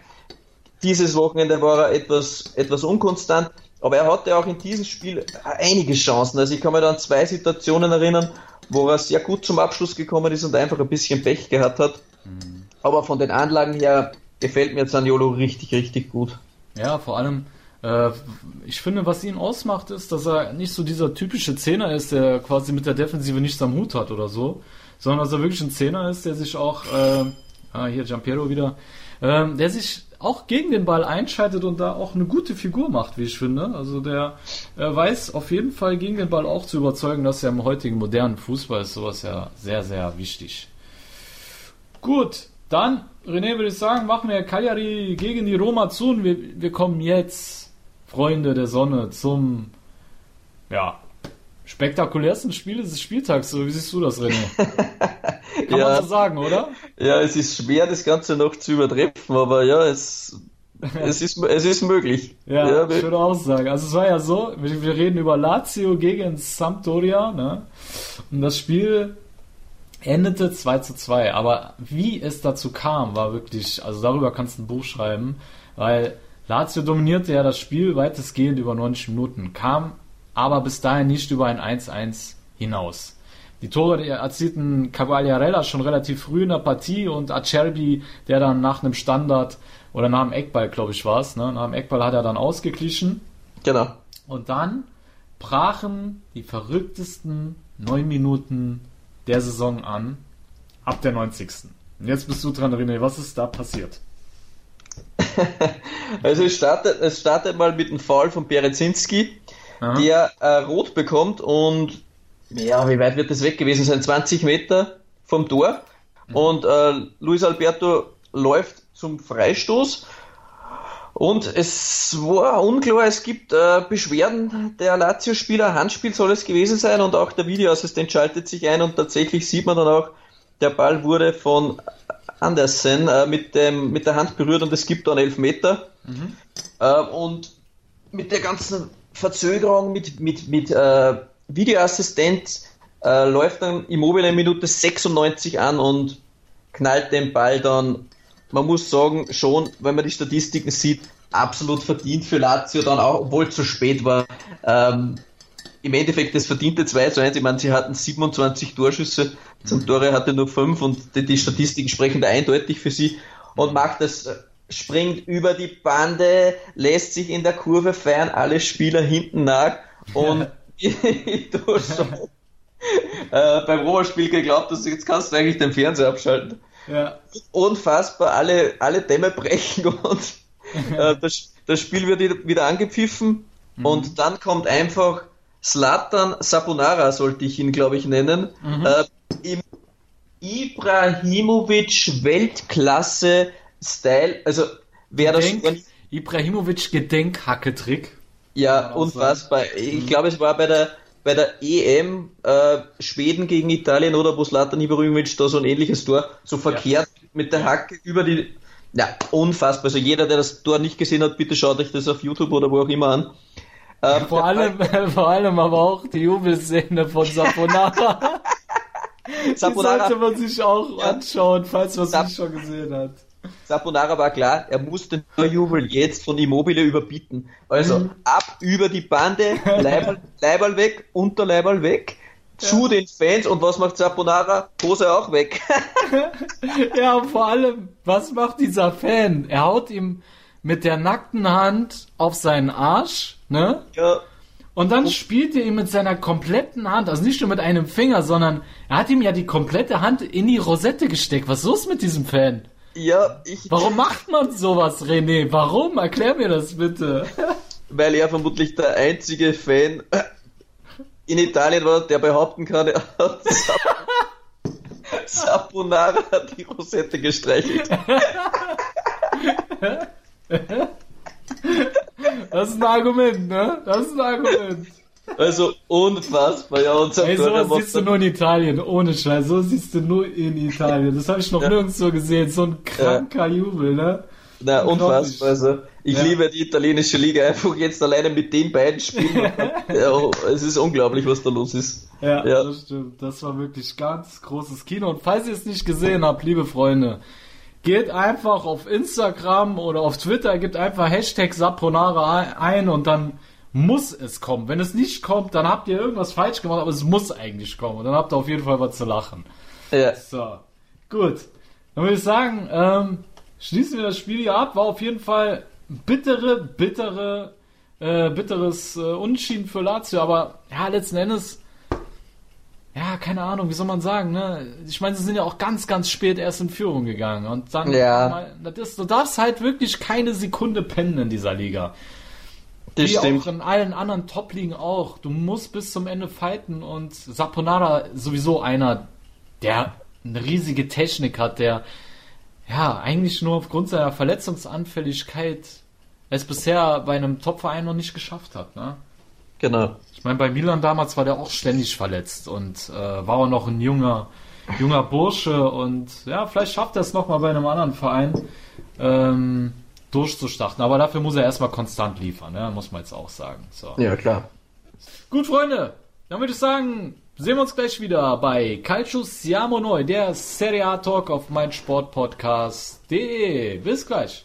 Dieses Wochenende war er etwas, etwas unkonstant. Aber er hatte auch in diesem Spiel einige Chancen. Also ich kann mir da an zwei Situationen erinnern, wo er sehr gut zum Abschluss gekommen ist und einfach ein bisschen Pech gehabt hat. Mhm. Aber von den Anlagen her gefällt mir Zaniolo richtig, richtig gut. Ja, vor allem, äh, ich finde, was ihn ausmacht, ist, dass er nicht so dieser typische Zehner ist, der quasi mit der Defensive nichts am Hut hat oder so, sondern dass er wirklich ein Zehner ist, der sich auch, äh, ah, hier Giampiero wieder, äh, der sich auch gegen den Ball einschaltet und da auch eine gute Figur macht, wie ich finde. Also der äh, weiß auf jeden Fall gegen den Ball auch zu überzeugen, dass er im heutigen modernen Fußball ist sowas ja sehr, sehr wichtig. Gut, dann, René, würde ich sagen, machen wir Cagliari gegen die Roma zu und wir, wir kommen jetzt, Freunde der Sonne, zum ja, spektakulärsten Spiel des Spieltags. So, wie siehst du das, René? Kann ja, man so sagen, oder? Ja, es ist schwer, das Ganze noch zu übertreffen, aber ja, es, es, ist, es ist möglich. Ja, ja ich würde auch sagen. Also es war ja so, wir, wir reden über Lazio gegen Sampdoria, ne? Und das Spiel endete 2 zu 2. Aber wie es dazu kam, war wirklich, also darüber kannst du ein Buch schreiben, weil Lazio dominierte ja das Spiel weitestgehend über 90 Minuten, kam aber bis dahin nicht über ein 1-1 hinaus. Die Tore erzielten Cavaliarella schon relativ früh in der Partie und Acerbi, der dann nach einem Standard oder nach dem Eckball, glaube ich, war es, ne? nach dem Eckball hat er dann ausgeglichen. Genau. Und dann brachen die verrücktesten neun Minuten der Saison an, ab der 90. Und jetzt bist du dran, René, was ist da passiert? also es startet, es startet mal mit dem Foul von Berezinski, der äh, rot bekommt und ja, wie weit wird das weg gewesen sein? 20 Meter vom Tor. Mhm. Und äh, Luis Alberto läuft zum Freistoß. Und es war unklar, es gibt äh, Beschwerden der Lazio-Spieler, Handspiel soll es gewesen sein und auch der Videoassistent schaltet sich ein und tatsächlich sieht man dann auch, der Ball wurde von Andersen äh, mit, dem, mit der Hand berührt und es gibt dann Elfmeter. Mhm. Äh, und mit der ganzen Verzögerung mit, mit, mit äh, Videoassistent äh, läuft dann Immobile in Minute 96 an und knallt den Ball dann, man muss sagen, schon, wenn man die Statistiken sieht, absolut verdient für Lazio dann auch, obwohl es zu spät war. Ähm, Im Endeffekt das verdiente 2 zu 1. Ich meine, sie hatten 27 Torschüsse, zum Tore hatte nur 5 und die, die Statistiken sprechen da eindeutig für sie und macht das äh, springt über die Bande, lässt sich in der Kurve feiern, alle Spieler hinten nach und schon äh, beim Roma-Spiel geglaubt, dass jetzt kannst du eigentlich den Fernseher abschalten. Ja. Unfassbar, alle, alle Dämme brechen und äh, das, das Spiel wird wieder angepfiffen mhm. und dann kommt einfach Slatan Saponara, sollte ich ihn, glaube ich, nennen, mhm. äh, im Ibrahimovic Weltklasse Style, also wer das Ibrahimovic Gedenkhacketrick. Ja, unfassbar. Ich mhm. glaube, es war bei der bei der EM äh, Schweden gegen Italien oder wo Slatan Ibrahimovic da so ein ähnliches Tor so verkehrt ja. mit der Hacke über die ja, unfassbar. Also jeder, der das Tor nicht gesehen hat, bitte schaut euch das auf YouTube oder wo auch immer an. Ähm, vor, allem, vor allem aber auch die Jubelszene von Saponara. Saponara. Die sollte man sich auch ja. anschauen, falls man es nicht schon gesehen hat. Saponara war klar, er musste nur Jubel jetzt von Immobile überbieten. Also mhm. ab über die Bande, Leiberl, Leiberl weg, Unterleiberl weg, zu den Fans und was macht Saponara? Hose auch weg. ja, und vor allem, was macht dieser Fan? Er haut ihm mit der nackten Hand auf seinen Arsch, ne? Ja. Und dann spielt er ihm mit seiner kompletten Hand, also nicht nur mit einem Finger, sondern er hat ihm ja die komplette Hand in die Rosette gesteckt. Was ist los mit diesem Fan? Ja, ich. Warum macht man sowas, René? Warum? Erklär mir das bitte. Weil er vermutlich der einzige Fan in Italien war, der behaupten kann, er hat Saponara die Rosette gestreichelt. Das ist ein Argument, ne? Das ist ein Argument. Also unfassbar, ja. Und Ey, sowas siehst du nur in Italien, ohne Scheiß. So siehst du nur in Italien. Das habe ich noch ja. nirgendwo gesehen. So ein kranker ja. Jubel, ne? Na, unfassbar. Also, ich ja. liebe die italienische Liga einfach jetzt alleine mit den beiden Spielen. ja, es ist unglaublich, was da los ist. Ja, ja, das stimmt. Das war wirklich ganz großes Kino. Und falls ihr es nicht gesehen habt, liebe Freunde, geht einfach auf Instagram oder auf Twitter, gebt einfach Hashtag Saponara ein und dann muss es kommen. Wenn es nicht kommt, dann habt ihr irgendwas falsch gemacht, aber es muss eigentlich kommen. Und dann habt ihr auf jeden Fall was zu lachen. Ja. So. Gut. Dann würde ich sagen, ähm, schließen wir das Spiel hier ab. War auf jeden Fall bittere, bittere, äh, bitteres äh, Unschieden für Lazio. Aber ja, letzten Endes, ja, keine Ahnung, wie soll man sagen, ne? Ich meine, sie sind ja auch ganz, ganz spät erst in Führung gegangen. Und dann, ja. das ist, du darfst halt wirklich keine Sekunde pennen in dieser Liga. Das Wie stimmt. auch in allen anderen Top-Ligen auch. Du musst bis zum Ende fighten und Saponara sowieso einer, der eine riesige Technik hat, der ja eigentlich nur aufgrund seiner Verletzungsanfälligkeit es bisher bei einem Top-Verein noch nicht geschafft hat. Ne? Genau. Ich meine, bei Milan damals war der auch ständig verletzt und äh, war auch noch ein junger, junger Bursche und ja, vielleicht schafft er es nochmal bei einem anderen Verein. Ähm, durchzustarten. Aber dafür muss er erstmal konstant liefern, ne? muss man jetzt auch sagen. So. Ja, klar. Gut, Freunde, dann würde ich sagen, sehen wir uns gleich wieder bei Calcio Siamo Noi, der Serie A Talk auf mein Sportpodcast.de. Bis gleich.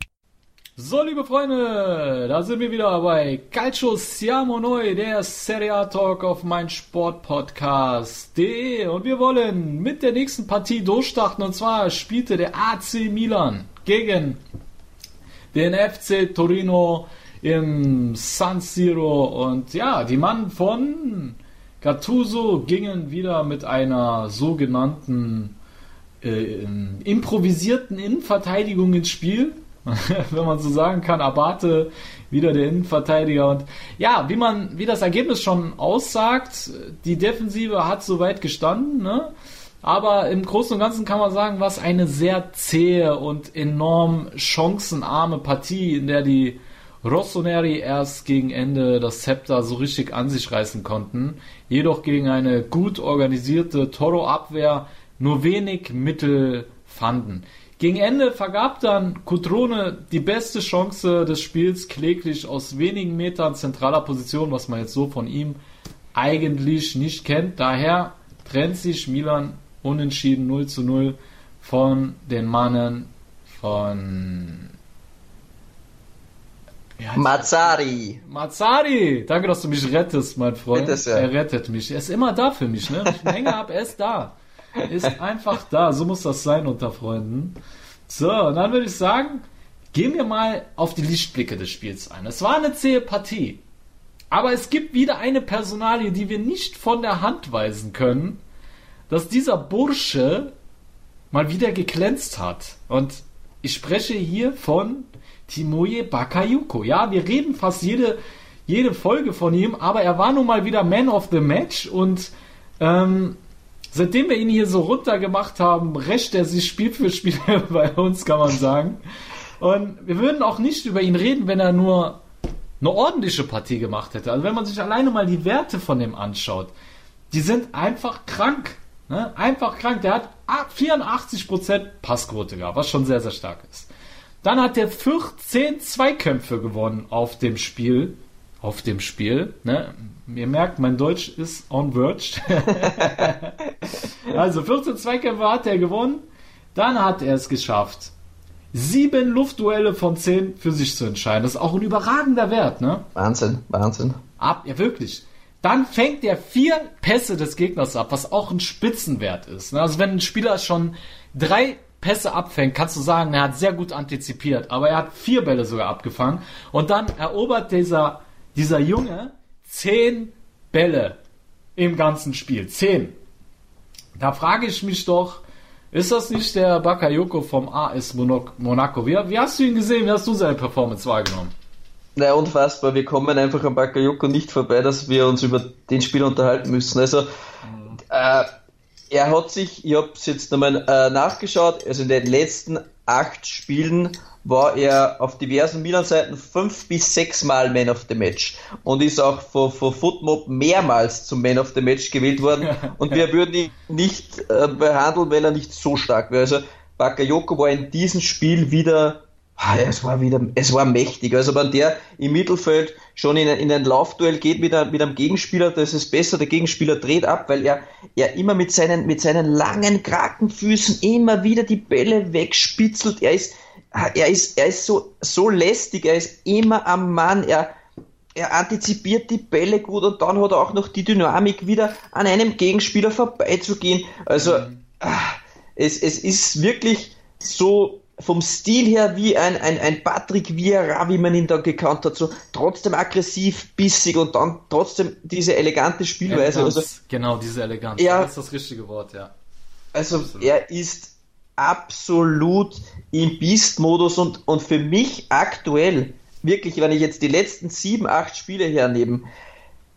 So, liebe Freunde, da sind wir wieder bei Calcio Siamo Noi, der Serie A Talk auf mein Sportpodcast.de und wir wollen mit der nächsten Partie durchstarten. Und zwar spielte der AC Milan gegen den FC Torino im San Siro. Und ja, die Mann von Gattuso gingen wieder mit einer sogenannten äh, improvisierten Innenverteidigung ins Spiel wenn man so sagen kann, Abate wieder der Innenverteidiger und ja, wie man, wie das Ergebnis schon aussagt, die Defensive hat soweit gestanden, ne? Aber im Großen und Ganzen kann man sagen, was eine sehr zähe und enorm chancenarme Partie, in der die Rossoneri erst gegen Ende das Zepter so richtig an sich reißen konnten, jedoch gegen eine gut organisierte Toro-Abwehr nur wenig Mittel fanden. Gegen Ende vergab dann Cutrone die beste Chance des Spiels kläglich aus wenigen Metern zentraler Position, was man jetzt so von ihm eigentlich nicht kennt. Daher trennt sich Milan unentschieden 0 zu 0 von den Mannen von Mazzari. Mazzari! Danke, dass du mich rettest, mein Freund. Bitte. Er rettet mich. Er ist immer da für mich, ne? Wenn ich einen Hänger habe, er ist da ist einfach da. So muss das sein unter Freunden. So, und dann würde ich sagen, gehen wir mal auf die Lichtblicke des Spiels ein. Es war eine zähe Partie. Aber es gibt wieder eine Personalie, die wir nicht von der Hand weisen können, dass dieser Bursche mal wieder geglänzt hat. Und ich spreche hier von Timoje Bakayuko. Ja, wir reden fast jede, jede Folge von ihm, aber er war nun mal wieder Man of the Match und ähm, seitdem wir ihn hier so runtergemacht haben, rächt er sich Spiel für Spiel bei uns, kann man sagen. Und wir würden auch nicht über ihn reden, wenn er nur eine ordentliche Partie gemacht hätte. Also wenn man sich alleine mal die Werte von dem anschaut, die sind einfach krank. Ne? Einfach krank. Der hat 84% Passquote gehabt, was schon sehr, sehr stark ist. Dann hat er 14 Zweikämpfe gewonnen auf dem Spiel. Auf dem Spiel. Ne? Ihr merkt, mein Deutsch ist on verge. also 14 Zweikämpfe hat er gewonnen. Dann hat er es geschafft, sieben Luftduelle von zehn für sich zu entscheiden. Das ist auch ein überragender Wert, ne? Wahnsinn, Wahnsinn. Ab, ja wirklich. Dann fängt er vier Pässe des Gegners ab, was auch ein Spitzenwert ist. Ne? Also wenn ein Spieler schon drei Pässe abfängt, kannst du sagen, er hat sehr gut antizipiert. Aber er hat vier Bälle sogar abgefangen. Und dann erobert dieser, dieser Junge zehn Bälle im ganzen Spiel. Zehn. Da frage ich mich doch, ist das nicht der Bakayoko vom AS Monaco? Wie, wie, hast du ihn gesehen? Wie hast du seine Performance wahrgenommen? Na, unfassbar. Wir kommen einfach an Bakayoko nicht vorbei, dass wir uns über den Spiel unterhalten müssen. Also, äh, er hat sich, ich habe es jetzt nochmal äh, nachgeschaut, also in den letzten acht Spielen war er auf diversen Milan-Seiten fünf bis sechs Mal Man of the Match und ist auch von, von Footmob mehrmals zum Man of the Match gewählt worden und wir würden ihn nicht äh, behandeln, wenn er nicht so stark wäre. Also Bakayoko war in diesem Spiel wieder Ah, es war wieder, es war mächtig. Also wenn der im Mittelfeld schon in, in ein Laufduell geht mit, einem, mit einem Gegenspieler, das ist besser, der Gegenspieler dreht ab, weil er, er immer mit seinen, mit seinen langen Krakenfüßen immer wieder die Bälle wegspitzelt. Er ist, er ist, er ist so, so lästig, er ist immer am Mann, er, er antizipiert die Bälle gut und dann hat er auch noch die Dynamik, wieder an einem Gegenspieler vorbeizugehen. Also, mhm. Ah, es, es ist wirklich so, vom Stil her wie ein, ein, ein Patrick Vieira, wie man ihn da gekannt hat, so trotzdem aggressiv, bissig und dann trotzdem diese elegante Spielweise. Eleganz, also, genau, diese Eleganz. Er, das ist das richtige Wort, ja. Also absolut. er ist absolut im Beast-Modus und, und für mich aktuell, wirklich, wenn ich jetzt die letzten sieben, acht Spiele hernehme,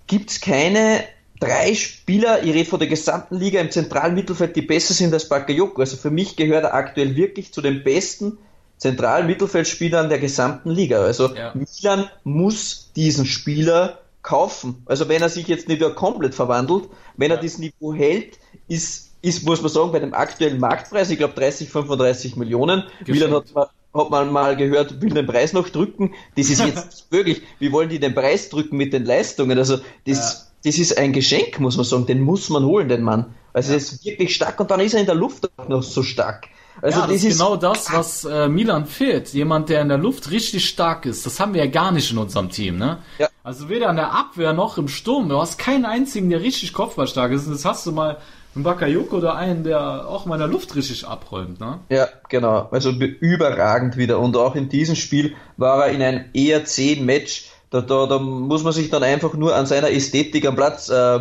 gibt es keine drei Spieler, ich rede von der gesamten Liga im zentralen Mittelfeld, die besser sind als Bakayoko. Also für mich gehört er aktuell wirklich zu den besten zentralen Mittelfeldspielern der gesamten Liga. Also ja. Milan muss diesen Spieler kaufen. Also wenn er sich jetzt nicht wieder komplett verwandelt, wenn er das Niveau hält, ist, ist, muss man sagen, bei dem aktuellen Marktpreis, ich glaube 30, 35 Millionen, Milan hat, man- hat man mal gehört, will den Preis noch drücken. Das ist jetzt nicht möglich. Wie wollen die den Preis drücken mit den Leistungen? Also das, das ist ein Geschenk, muss man sagen. Den muss man holen, den Mann. Also er ist wirklich stark und dann ist er in der Luft auch noch so stark. Also ja, das, ist genau das, was äh, Milan fehlt. Jemand, der in der Luft richtig stark ist. Das haben wir ja gar nicht in unserem Team, ne? Ja. Also weder in der Abwehr noch im Sturm. Du hast keinen einzigen, der richtig kopfballstark ist. Und das hast du mal einen Bakayoko oder einen, der auch mal in der Luft richtig abräumt, ne? Ja, genau. Also be- überragend wieder. Und auch in diesem Spiel war er in einem eher zähen Match. Da, da, da muss man sich dann einfach nur an seiner Ästhetik am Platz äh,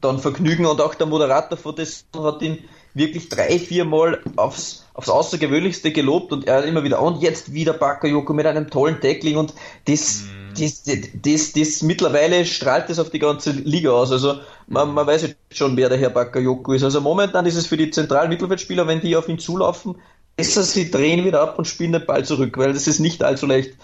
dann vergnügen. Und auch der Moderator von das hat ihn wirklich drei, vier Mal aufs, aufs Außergewöhnlichste gelobt und er hat immer wieder, und jetzt wieder Bakayoko mit einem tollen Tackling und das, das, das, das, das mittlerweile strahlt das auf die ganze Liga aus. Also man, man weiß jetzt schon, wer der Herr Bakayoko ist. Also momentan ist es für die zentralen Mittelfeldspieler, wenn die auf ihn zulaufen, besser sie drehen wieder ab und spielen den Ball zurück, weil das ist nicht allzu leicht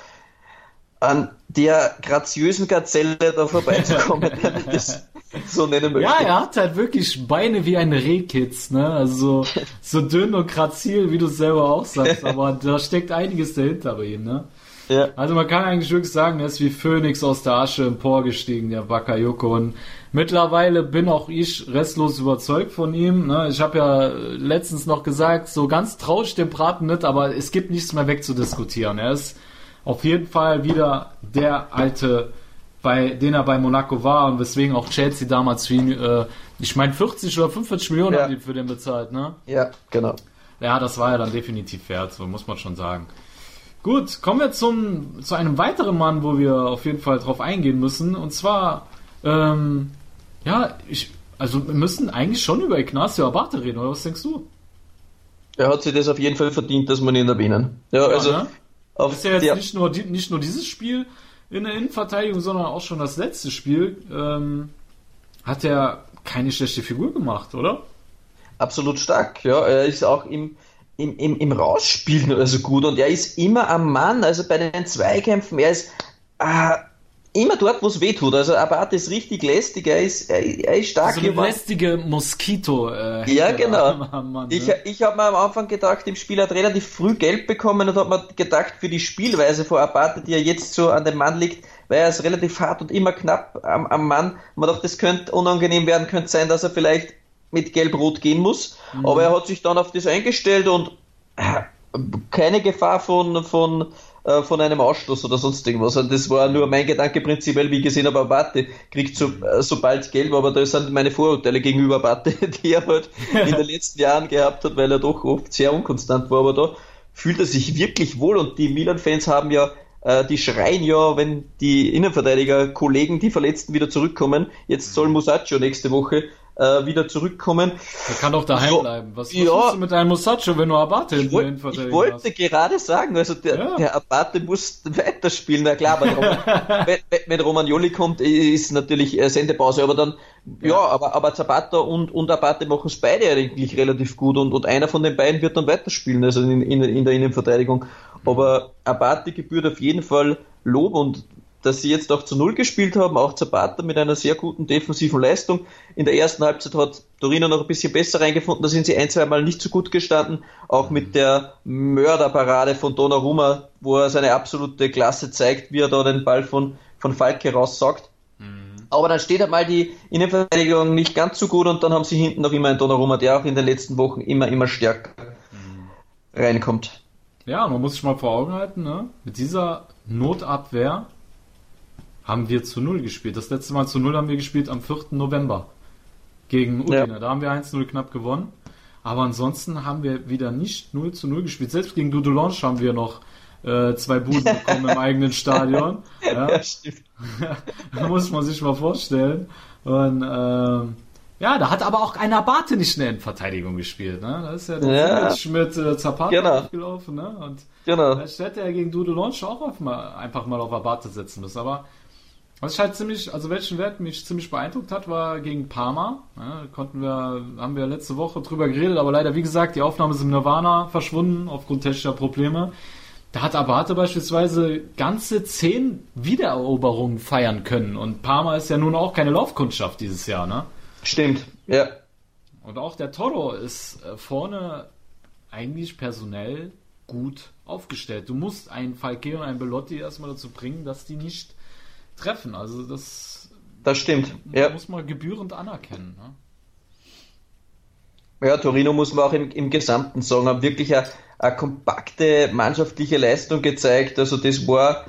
an der graziösen Gazelle da vorbeizukommen, wenn man das so nennen möchte. Ja, er hat halt wirklich Beine wie ein Rehkitz, ne? Also so, so dünn und grazil, wie du selber auch sagst, aber da steckt einiges dahinter bei ihm, ne? Ja. Also man kann eigentlich wirklich sagen, er ist wie Phönix aus der Asche emporgestiegen, der Bakayoko. Und mittlerweile bin auch ich restlos überzeugt von ihm. Ne? Ich habe ja letztens noch gesagt, so ganz traue ich dem Braten nicht, aber es gibt nichts mehr wegzudiskutieren. Er ist auf jeden Fall wieder der alte, bei den er bei Monaco war und weswegen auch Chelsea damals für ihn, äh, ich meine 40 oder 45 Millionen Ja. haben die für den bezahlt, ne? Ja, genau. Ja, das war ja dann definitiv wert, so muss man schon sagen. Gut, kommen wir zum, zu einem weiteren Mann, wo wir auf jeden Fall drauf eingehen müssen. Und zwar, ähm, ja, ich, also wir müssen eigentlich schon über Ignacio Abate reden, oder was denkst du? Er hat sich das auf jeden Fall verdient, dass man ihn erwähnen. Ja, also ne? auf Ist ja jetzt der, nicht, nur, nicht nur dieses Spiel in der Innenverteidigung, sondern auch schon das letzte Spiel, ähm, hat er keine schlechte Figur gemacht, oder? absolut stark. Ja, er ist auch im, im, im, im Rausspielen also gut und er ist immer am Mann, also bei den Zweikämpfen, er ist äh, immer dort, wo es weh tut. Also Abate ist richtig lästig, er ist, er, er ist stark. So eine hier war- lästige Moskito. Äh, Ja, genau. Mann, Ich, ne? ich habe mir am Anfang gedacht, im Spiel hat relativ früh Geld bekommen und habe mir gedacht, für die Spielweise vor Abate, die ja jetzt so an dem Mann liegt, weil er ist relativ hart und immer knapp am, am Mann. Man dachte, das könnte unangenehm werden, könnte sein, dass er vielleicht mit Gelb-Rot gehen muss. Mhm. Aber er hat sich dann auf das eingestellt und äh, keine Gefahr von, von, äh, von einem Ausstoß oder sonst irgendwas. Und das war nur mein Gedanke prinzipiell, wie ich gesehen habe, Abate kriegt so, äh, sobald Gelb, aber da sind meine Vorurteile gegenüber Abate, die er halt in den letzten Jahren gehabt hat, weil er doch oft sehr unkonstant war, aber da fühlt er sich wirklich wohl und die Milan-Fans haben ja die schreien ja, wenn die Innenverteidiger-Kollegen, die Verletzten wieder zurückkommen. Jetzt soll Musacchio nächste Woche äh, wieder zurückkommen. Der kann doch daheim Ja, bleiben. Was, was ja. du mit deinem Musacho, wenn du Abate in wollt, ich wollte gerade sagen, also der, Ja. der Abate muss weiterspielen. Na klar, wenn, Roman, wenn, wenn- Romagnoli kommt, ist natürlich äh, Sendepause, aber dann, ja, aber, aber Zapata und, und Abate machen es beide eigentlich relativ gut und, und einer von den beiden wird dann weiterspielen, also in, in, in der Innenverteidigung. Aber Abate gebührt auf jeden Fall Lob und dass sie jetzt auch zu Null gespielt haben, auch Zapata mit einer sehr guten defensiven Leistung. In der ersten Halbzeit hat Torino noch ein bisschen besser reingefunden, da sind sie ein, zwei Mal nicht so gut gestanden, auch mit der Mörderparade von Donnarumma, wo er seine absolute Klasse zeigt, wie er da den Ball von, von Falke raussaugt. Aber dann steht einmal die Innenverteidigung nicht ganz so gut und dann haben sie hinten noch immer einen Donnarumma, der auch in den letzten Wochen immer, immer stärker reinkommt. Ja, man muss sich mal vor Augen halten, ne? Mit dieser Notabwehr haben wir zu Null gespielt. Das letzte Mal zu Null haben wir gespielt am 4. November gegen Udine. Ja. Da haben wir 1-0 knapp gewonnen. Aber ansonsten haben wir wieder nicht 0 zu 0 gespielt. Selbst gegen Dudelange haben wir noch äh, zwei Buden bekommen im eigenen Stadion. Ja, Ja, stimmt. da muss man sich mal vorstellen. Und ähm, ja, da hat aber auch ein Abate nicht in der Endverteidigung gespielt. Ne? Da ist ja der Ja. Mit äh, Zapata Genau. aufgelaufen. Ne? Und Genau. Vielleicht hätte er gegen Dude Launch auch auf mal, einfach mal auf Abate setzen müssen. Aber was ich halt ziemlich, also welchen Wert mich ziemlich beeindruckt hat, war gegen Parma. Da konnten wir, haben wir letzte Woche drüber geredet, aber leider, wie gesagt, die Aufnahme ist im Nirvana verschwunden aufgrund technischer Probleme. Da hat Abate beispielsweise ganze zehn Wiedereroberungen feiern können. Und Parma ist ja nun auch keine Laufkundschaft dieses Jahr, ne? Stimmt, ja. Und auch der Toro ist äh, vorne eigentlich personell gut aufgestellt. Du musst einen Falke und einen Belotti erstmal dazu bringen, dass die nicht treffen. Also das, das stimmt. Ja. muss man gebührend anerkennen. Ne? Ja, Torino muss man auch im, im Gesamten sagen, haben wirklich eine, eine kompakte mannschaftliche Leistung gezeigt. Also das war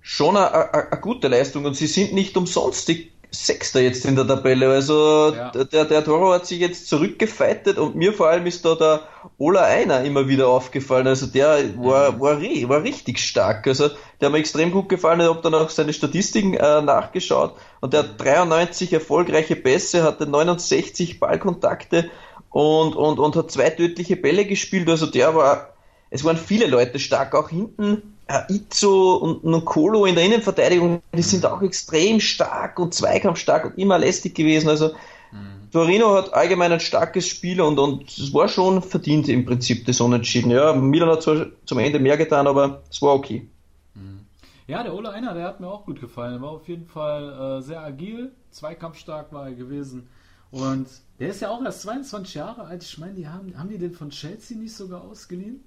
schon eine, eine, eine, gute Leistung und sie sind nicht umsonst die Sechster jetzt in der Tabelle. Also ja. der, der Toro hat sich jetzt zurückgefeitet und mir vor allem ist da der Ola Einer immer wieder aufgefallen. Also der war, mhm. war, war richtig stark. Also der hat mir extrem gut gefallen. Ich habe dann auch seine Statistiken äh, nachgeschaut und der hat 93 erfolgreiche Pässe, hatte 69 Ballkontakte und, und, und hat zwei tödliche Bälle gespielt. Also der war, es waren viele Leute stark, auch hinten Itzo und Nkolo in der Innenverteidigung, die sind auch extrem stark und zweikampfstark und immer lästig gewesen. Also mhm. Torino hat allgemein ein starkes Spiel und, und es war schon verdient im Prinzip das Unentschieden. Ja, Milan hat zwar zum Ende mehr getan, aber es war okay. Mhm. Ja, der Ole Einer, der hat mir auch gut gefallen. Er war auf jeden Fall äh, sehr agil, zweikampfstark war er gewesen. Und der ist ja auch erst 22 Jahre alt. Ich meine, die haben, haben die den von Chelsea nicht sogar ausgeliehen?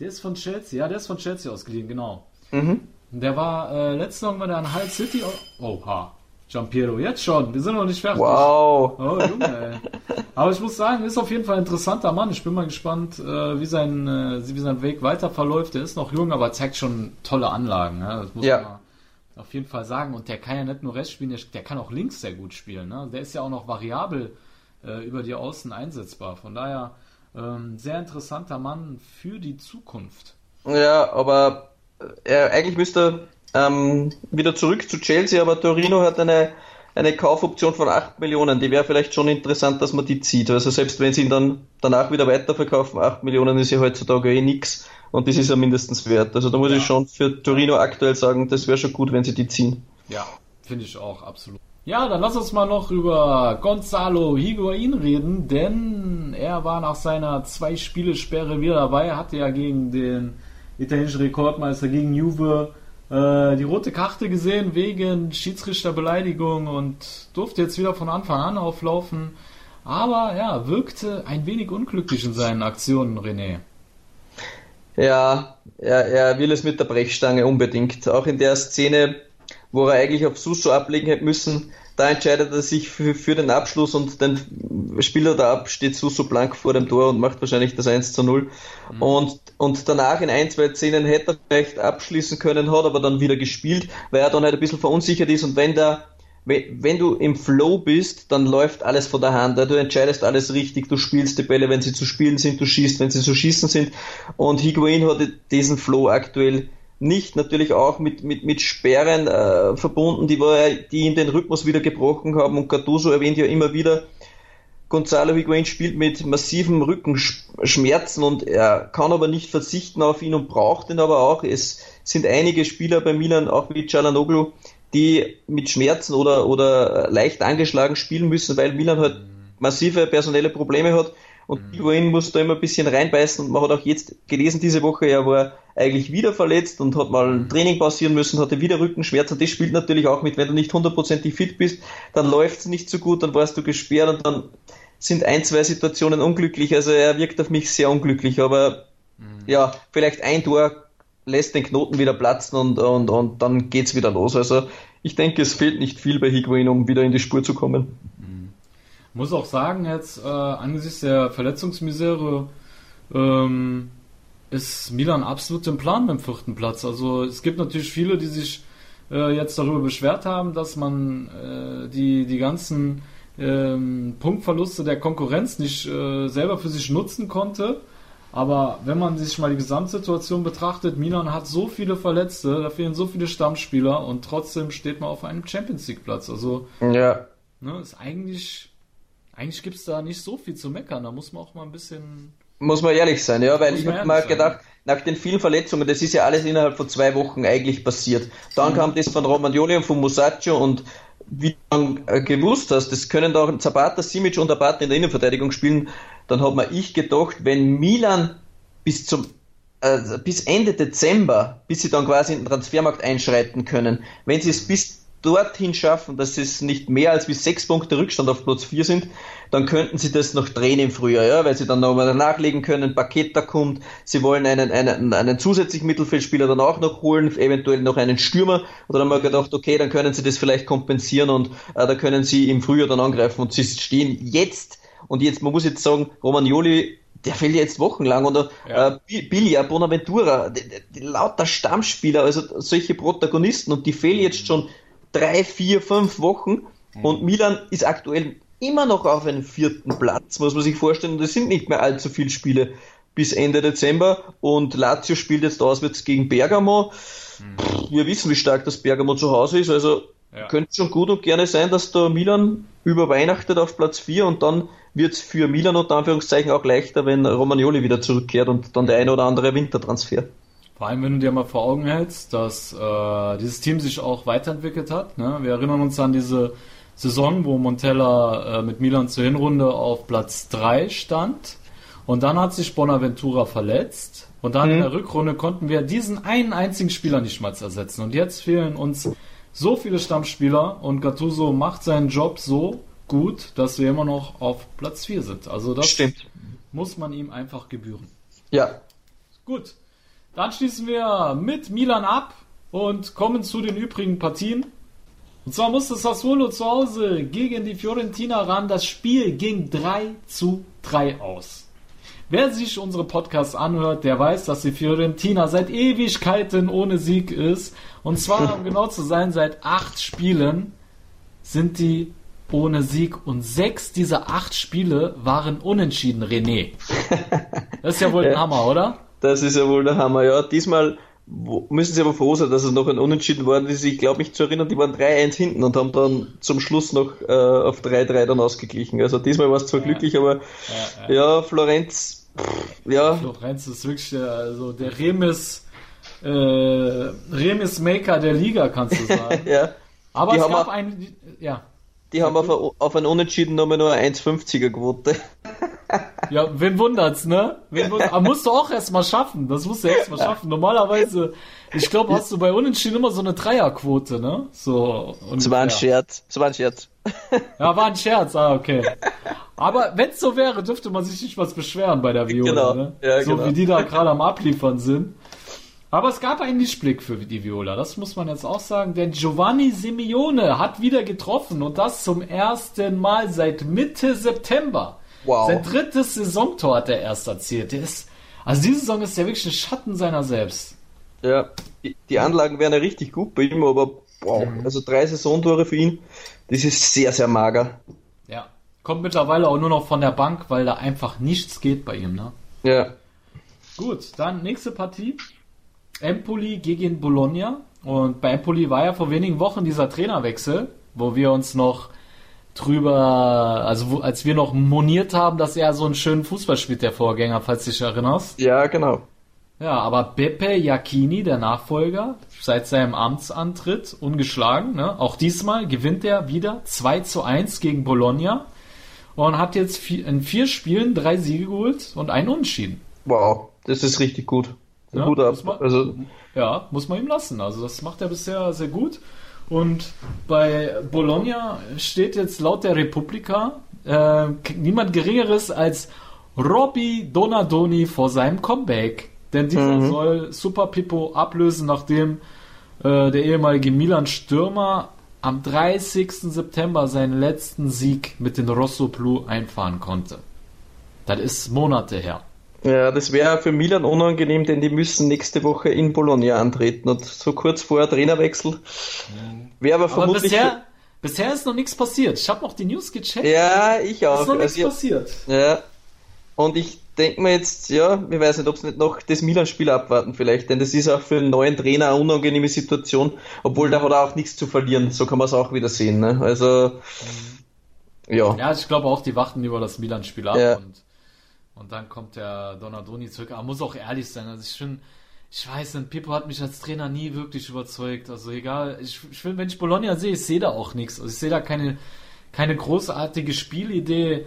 Der ist von Chelsea, ja, der ist von Chelsea ausgeliehen, genau. Mhm. Der war, äh, letztes Mal war der an Hull City. Oh, ha. Giampiero, jetzt schon, wir sind noch nicht fertig. Wow. Oh, Junge, ey. Aber ich muss sagen, ist auf jeden Fall ein interessanter Mann. Ich bin mal gespannt, äh, wie, sein, äh, wie sein Weg weiter verläuft. Der ist noch jung, aber zeigt schon tolle Anlagen. Ja? Das muss ja. man auf jeden Fall sagen. Und der kann ja nicht nur Rest spielen, der, kann auch links sehr gut spielen. Ne? Der ist ja auch noch variabel äh, über die Außen einsetzbar. Von daher ähm, sehr interessanter Mann für die Zukunft. Ja, aber äh, eigentlich müsste er ähm, wieder zurück zu Chelsea, aber Torino hat eine, eine Kaufoption von 8 Millionen. Die wäre vielleicht schon interessant, dass man die zieht. Also selbst wenn sie ihn dann danach wieder weiterverkaufen, 8 Millionen ist ja heutzutage eh nix und das ist ja mindestens wert. Also da muss ja. ich schon für Torino aktuell sagen, das wäre schon gut, wenn sie die ziehen. Ja, finde ich auch, absolut. Ja, dann lass uns mal noch über Gonzalo Higuain reden, denn er war nach seiner zwei Spiele Sperre wieder dabei, hatte ja gegen den italienischen Rekordmeister, gegen Juve, äh, die rote Karte gesehen wegen Schiedsrichterbeleidigung und durfte jetzt wieder von Anfang an auflaufen. Aber ja, wirkte ein wenig unglücklich in seinen Aktionen, René. Ja, er, er will es mit der Brechstange unbedingt. Auch in der Szene wo er eigentlich auf Suso ablegen hätte müssen. Da entscheidet er sich für, für den Abschluss und dann spielt er da ab, steht Suso blank vor dem Tor und macht wahrscheinlich das 1 zu 0. Mhm. Und, und danach in ein, zwei Szenen hätte er vielleicht abschließen können, hat aber dann wieder gespielt, weil er dann halt ein bisschen verunsichert ist und wenn der wenn du im Flow bist, dann läuft alles von der Hand. Du entscheidest alles richtig, du spielst die Bälle, wenn sie zu spielen sind, du schießt, wenn sie zu schießen sind. Und Higuain hat diesen Flow aktuell nicht, natürlich auch mit, mit, mit Sperren äh, verbunden, die, war, die ihm den Rhythmus wieder gebrochen haben. Und Gattuso erwähnt ja immer wieder, Gonzalo Higuain spielt mit massiven Rückenschmerzen und er kann aber nicht verzichten auf ihn und braucht ihn aber auch. Es sind einige Spieler bei Milan, auch wie Cialanoglu, die mit Schmerzen oder, oder leicht angeschlagen spielen müssen, weil Milan halt massive personelle Probleme hat. Und mhm. Higuain muss da immer ein bisschen reinbeißen und man hat auch jetzt gelesen diese Woche, er war eigentlich wieder verletzt und hat mal ein mhm. Training passieren müssen, hatte wieder Rückenschmerzen. Das spielt natürlich auch mit, wenn du nicht hundertprozentig fit bist, dann läuft es nicht so gut, dann warst du gesperrt und dann sind ein, zwei Situationen unglücklich. Also er wirkt auf mich sehr unglücklich, aber mhm. ja, vielleicht ein Tor lässt den Knoten wieder platzen und, und, und dann geht's wieder los. Also ich denke, es fehlt nicht viel bei Higuain, um wieder in die Spur zu kommen. Muss auch sagen, jetzt äh, angesichts der Verletzungsmisere ähm, ist Milan absolut im Plan beim vierten Platz. Also es gibt natürlich viele, die sich äh, jetzt darüber beschwert haben, dass man äh, die, die ganzen ähm, Punktverluste der Konkurrenz nicht äh, selber für sich nutzen konnte. Aber wenn man sich mal die Gesamtsituation betrachtet, Milan hat so viele Verletzte, da fehlen so viele Stammspieler und trotzdem steht man auf einem Champions League Platz. Also ja. ne, ist eigentlich eigentlich gibt es da nicht so viel zu meckern. Da muss man auch mal ein bisschen. Muss man ehrlich sein, ja, weil ich habe mal sein. gedacht, nach den vielen Verletzungen, das ist ja alles innerhalb von zwei Wochen eigentlich passiert. Dann mhm. kam das von Romagnoli und von Musacchio und wie du äh, gewusst hast, das können doch Zapata, Simic und Abate in der Innenverteidigung spielen, dann hat man ich gedacht, wenn Milan bis zum äh, bis Ende Dezember, bis sie dann quasi in den Transfermarkt einschreiten können, wenn sie es bis dorthin schaffen, dass es nicht mehr als wie sechs Punkte Rückstand auf Platz 4 sind, dann könnten sie das noch drehen im Frühjahr, ja, weil sie dann nochmal nachlegen können, Paket da kommt, sie wollen einen, einen, einen zusätzlichen Mittelfeldspieler dann auch noch holen, eventuell noch einen Stürmer, oder dann haben wir gedacht, okay, dann können sie das vielleicht kompensieren und äh, da können sie im Frühjahr dann angreifen. Und sie stehen jetzt, und jetzt, man muss jetzt sagen, Romagnoli der fehlt jetzt wochenlang. Oder ja. äh, Bilia, Bonaventura, die, die, die, lauter Stammspieler, also solche Protagonisten und die fehlen jetzt schon drei, vier, fünf Wochen. Mhm. und Milan ist aktuell immer noch auf einem vierten Platz, muss man sich vorstellen. Es sind nicht mehr allzu viele Spiele bis Ende Dezember und Lazio spielt jetzt auswärts gegen Bergamo. Mhm. Wir wissen, wie stark das Bergamo zu Hause ist, also ja. könnte schon gut und gerne sein, dass da Milan überweihnachtet auf Platz 4 und dann wird es für Milan unter Anführungszeichen auch leichter, wenn Romagnoli wieder zurückkehrt und dann der eine oder andere Wintertransfer. Vor allem, wenn du dir mal vor Augen hältst, dass äh, dieses Team sich auch weiterentwickelt hat. Ne? Wir erinnern uns an diese Saison, wo Montella äh, mit Milan zur Hinrunde auf Platz 3 stand. Und dann hat sich Bonaventura verletzt. Und dann mhm. in der Rückrunde konnten wir diesen einen einzigen Spieler nicht mal ersetzen. Und jetzt fehlen uns so viele Stammspieler und Gattuso macht seinen Job so gut, dass wir immer noch auf Platz 4 sind. Also das Stimmt. muss man ihm einfach gebühren. Ja. Gut. Dann schließen wir mit Milan ab und kommen zu den übrigen Partien. Und zwar musste Sassuolo zu Hause gegen die Fiorentina ran. Das Spiel ging 3 zu 3 aus. Wer sich unsere Podcasts anhört, der weiß, dass die Fiorentina seit Ewigkeiten ohne Sieg ist. Und zwar, um genau zu sein, seit acht Spielen sind die ohne Sieg und sechs dieser acht Spiele waren unentschieden, René. Das ist ja wohl ein Hammer, oder? Das ist ja wohl der Hammer, ja. Diesmal müssen sie aber froh sein, dass es noch ein Unentschieden war. Ich glaube mich zu erinnern, die waren 3-1 hinten und haben dann zum Schluss noch äh, auf 3-3 dann ausgeglichen. Also diesmal war es zwar ja. glücklich, aber ja, ja. ja Florenz, pff, ja. Florenz ist wirklich der, also der Remis, äh, Remis Maker der Liga, kannst du sagen. ja. Aber die es gab ein, ja. Die haben auf, auf ein Unentschieden nur eine 1,50er Quote. Ja, wen wundert's, ne? Wen wund Aber musst du auch erstmal schaffen. Das musst du erstmal schaffen. Normalerweise, ich glaube, hast du bei Unentschieden immer so eine Dreierquote, ne? So. Es war ein Scherz. Es war ein Scherz. Ja, war ein Scherz. Ah, okay. Aber wenn's so wäre, dürfte man sich nicht was beschweren bei der Viola, genau. ne? Ja, so genau. wie die da gerade am Abliefern sind. Aber es gab einen Lichtblick für die Viola, das muss man jetzt auch sagen, denn Giovanni Simeone hat wieder getroffen und das zum ersten Mal seit Mitte September. Wow. Sein drittes Saisontor hat er erst erzielt. Der ist, also diese Saison ist ja wirklich ein Schatten seiner selbst. Ja, die, die Anlagen wären ja richtig gut bei ihm, aber wow, mhm. also drei Saisontore für ihn, das ist sehr, sehr mager. Ja, kommt mittlerweile auch nur noch von der Bank, weil da einfach nichts geht bei ihm, ne? Ja. Gut, dann nächste Partie. Empoli gegen Bologna. Und bei Empoli war ja vor wenigen Wochen dieser Trainerwechsel, wo wir uns noch drüber, also wo, als wir noch moniert haben, dass er so einen schönen Fußball spielt, der Vorgänger, falls du dich erinnerst. Ja, genau. Ja, aber Beppe Jacchini, der Nachfolger, seit seinem Amtsantritt ungeschlagen, ne? auch diesmal gewinnt er wieder 2 zu 1 gegen Bologna und hat jetzt in vier Spielen drei Siege geholt und einen Unentschieden. Wow, das ist richtig gut. Ja, gut ab. Man, also, ja, muss man ihm lassen. Also das macht er bisher sehr gut. Und bei Bologna steht jetzt laut der Republika äh, niemand Geringeres als Robby Donadoni vor seinem Comeback. Denn dieser mhm. soll Super Pippo ablösen, nachdem äh, der ehemalige Milan-Stürmer am 30. September seinen letzten Sieg mit den Rosso Blu einfahren konnte. Das ist Monate her. Ja, das wäre für Milan unangenehm, denn die müssen nächste Woche in Bologna antreten und so kurz vor Trainerwechsel. Wäre aber, aber vermutlich. Bisher, bisher ist noch nichts passiert. Ich habe noch die News gecheckt. Ja, ich auch. Ist noch nichts also, passiert. Ja. Und ich denke mir jetzt, ja, ich weiß nicht, ob es nicht noch das Milan-Spiel abwarten vielleicht, denn das ist auch für einen neuen Trainer eine unangenehme Situation, obwohl da hat er auch nichts zu verlieren, so kann man es auch wieder sehen. Ne? Also, mhm. ja. Ja, ich glaube auch, die warten über das Milan-Spiel ab ja. und und dann kommt der Donadoni zurück. Aber muss auch ehrlich sein. Also ich finde, ich weiß nicht, Pippo hat mich als Trainer nie wirklich überzeugt. Also egal, ich, ich finde, wenn ich Bologna sehe, ich sehe da auch nichts. Also ich sehe da keine, keine großartige Spielidee.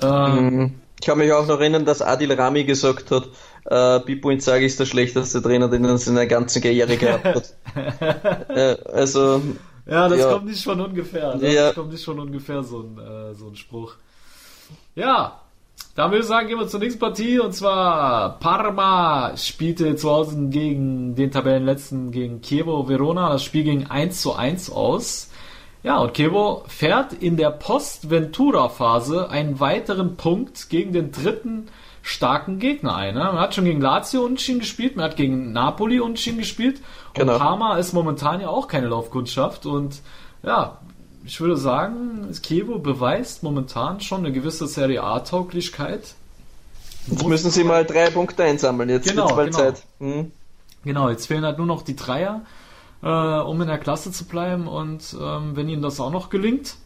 Ähm, ich kann mich auch noch erinnern, dass Adil Rami gesagt hat, äh, Pipo Inzaghi ist der schlechteste Trainer, den er in seiner ganzen Karriere gehabt hat. äh, also ja, das ja. kommt nicht von ungefähr. Ne? Ja. Das kommt nicht von ungefähr so ein, äh, so ein Spruch. Ja, dann würde ich sagen, gehen wir zur nächsten Partie und zwar Parma spielte zu Hause gegen den Tabellenletzten gegen Chievo Verona. Das Spiel ging 1 zu 1 aus. Ja, und Chievo fährt in der Post-Ventura-Phase einen weiteren Punkt gegen den dritten starken Gegner ein. Ne? Man hat schon gegen Lazio unentschieden gespielt, man hat gegen Napoli unentschieden gespielt und Genau. Parma ist momentan ja auch keine Laufkundschaft und ja, ich würde sagen, Chievo beweist momentan schon eine gewisse Serie A-Tauglichkeit. Jetzt müssen sie mal drei Punkte einsammeln. Jetzt Genau, mal genau. Zeit. Hm. Genau, jetzt fehlen halt nur noch die Dreier, äh, um in der Klasse zu bleiben. Und ähm, wenn ihnen das auch noch gelingt,